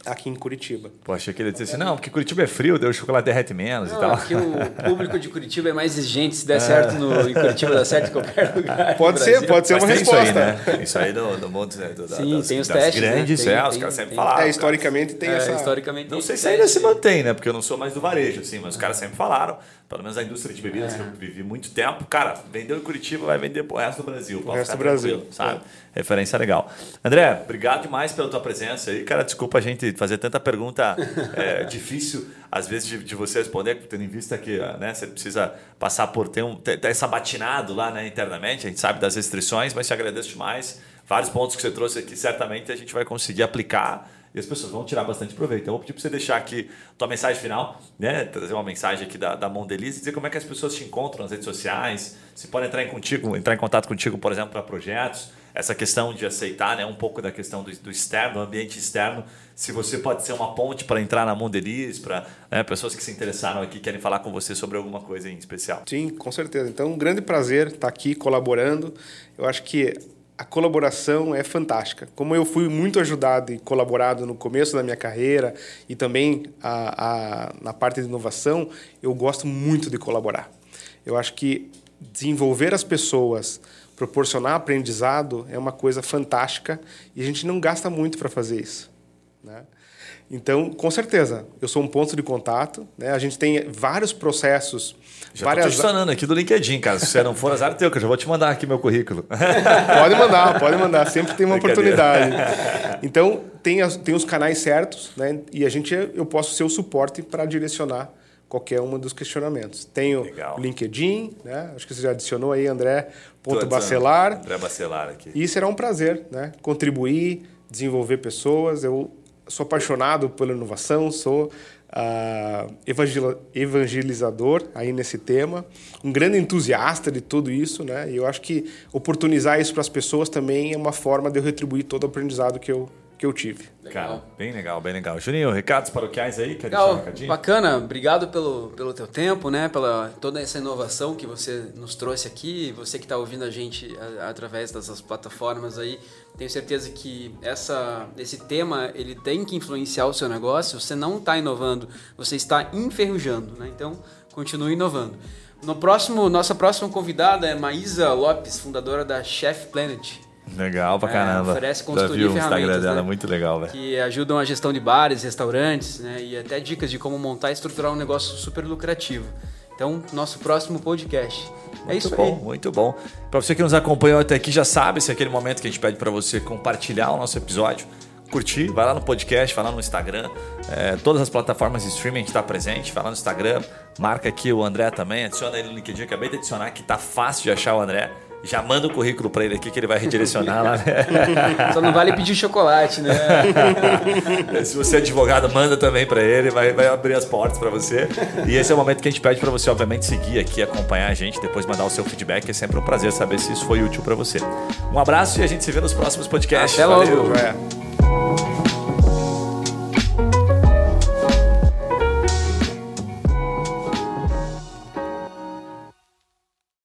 aqui em Curitiba. Pô, achei que ele ia dizer assim, não, porque Curitiba é frio, deu o chocolate derrete menos não, e tal. Porque o público de Curitiba é mais exigente, se der certo no, em Curitiba, dá certo em qualquer lugar. Pode ser, pode ser Mas uma resposta. Isso aí, né? Isso aí do, do mundo né? do, Sim, das, tem os das testes. grandes, né? tem, é, os caras sempre tem, falaram. É, historicamente tem é, essa. Historicamente não sei se ainda se mantém, né? Porque eu não sou mais do varejo, assim, mas os caras sempre falaram pelo menos a indústria de bebidas é. que eu vivi muito tempo, cara, vendeu em Curitiba, vai vender pro resto do Brasil. O resto do Brasil. Sabe? É. Referência legal. André, obrigado demais pela tua presença aí. Cara, desculpa a gente fazer tanta pergunta é, difícil, às vezes, de, de, você responder, tendo em vista que né, você precisa passar por ter, um, ter, ter essa batinado lá né, internamente, a gente sabe das restrições, mas te agradeço demais. Vários pontos que você trouxe aqui, certamente a gente vai conseguir aplicar e as pessoas vão tirar bastante proveito. Então, eu vou pedir para você deixar aqui tua mensagem final, né? trazer uma mensagem aqui da, da Mondeliz e dizer como é que as pessoas te encontram nas redes sociais, se podem entrar em, contigo, entrar em contato contigo, por exemplo, para projetos, essa questão de aceitar né? um pouco da questão do, do externo, do ambiente externo, se você pode ser uma ponte para entrar na Mondeliz, para né? pessoas que se interessaram aqui, querem falar com você sobre alguma coisa em especial. Sim, com certeza. Então, um grande prazer estar aqui colaborando. Eu acho que a colaboração é fantástica. Como eu fui muito ajudado e colaborado no começo da minha carreira e também a, a, na parte de inovação, eu gosto muito de colaborar. Eu acho que desenvolver as pessoas, proporcionar aprendizado é uma coisa fantástica e a gente não gasta muito para fazer isso. Né? Então, com certeza, eu sou um ponto de contato. Né? A gente tem vários processos já várias... tô te adicionando aqui do LinkedIn, cara. Se você não for, azar teu, que eu já vou te mandar aqui meu currículo. pode mandar, pode mandar. Sempre tem uma oportunidade. Então, tem, as, tem os canais certos, né? E a gente, eu posso ser o suporte para direcionar qualquer um dos questionamentos. Tenho o LinkedIn, né? Acho que você já adicionou aí, André ponto Bacelar. André Bacelar aqui. E será um prazer, né? Contribuir, desenvolver pessoas. Eu sou apaixonado pela inovação, sou uh, evangelizador aí nesse tema, um grande entusiasta de tudo isso, né? E eu acho que oportunizar isso para as pessoas também é uma forma de eu retribuir todo o aprendizado que eu que eu tive. Legal. Cara, bem legal, bem legal. Juninho, recados paroquiais aí? Quer legal, um bacana. Obrigado pelo, pelo teu tempo, né? Pela toda essa inovação que você nos trouxe aqui. Você que está ouvindo a gente a, através dessas plataformas aí. Tenho certeza que essa, esse tema ele tem que influenciar o seu negócio. Você não está inovando, você está enferrujando, né? Então, continue inovando. No próximo, nossa próxima convidada é Maísa Lopes, fundadora da Chef Planet. Legal pra é, caramba. É, oferece consultoria Já vi o Instagram dela, né? muito legal, velho. Que ajudam a gestão de bares, restaurantes, né? E até dicas de como montar e estruturar um negócio super lucrativo. Então, nosso próximo podcast. É muito é isso bom, aí. Muito bom. Para você que nos acompanhou até aqui, já sabe, esse é aquele momento que a gente pede para você compartilhar o nosso episódio, curtir, vai lá no podcast, vai lá no Instagram, é, todas as plataformas de streaming a gente está presente, vai lá no Instagram, marca aqui o André também, adiciona ele no LinkedIn, acabei de adicionar que tá fácil de achar o André já manda o currículo para ele aqui que ele vai redirecionar lá. Né? Só não vale pedir chocolate, né? Se você é advogado, manda também para ele, vai, vai abrir as portas para você. E esse é o momento que a gente pede para você, obviamente, seguir aqui, acompanhar a gente, depois mandar o seu feedback. É sempre um prazer saber se isso foi útil para você. Um abraço e a gente se vê nos próximos podcasts. Até logo. Valeu.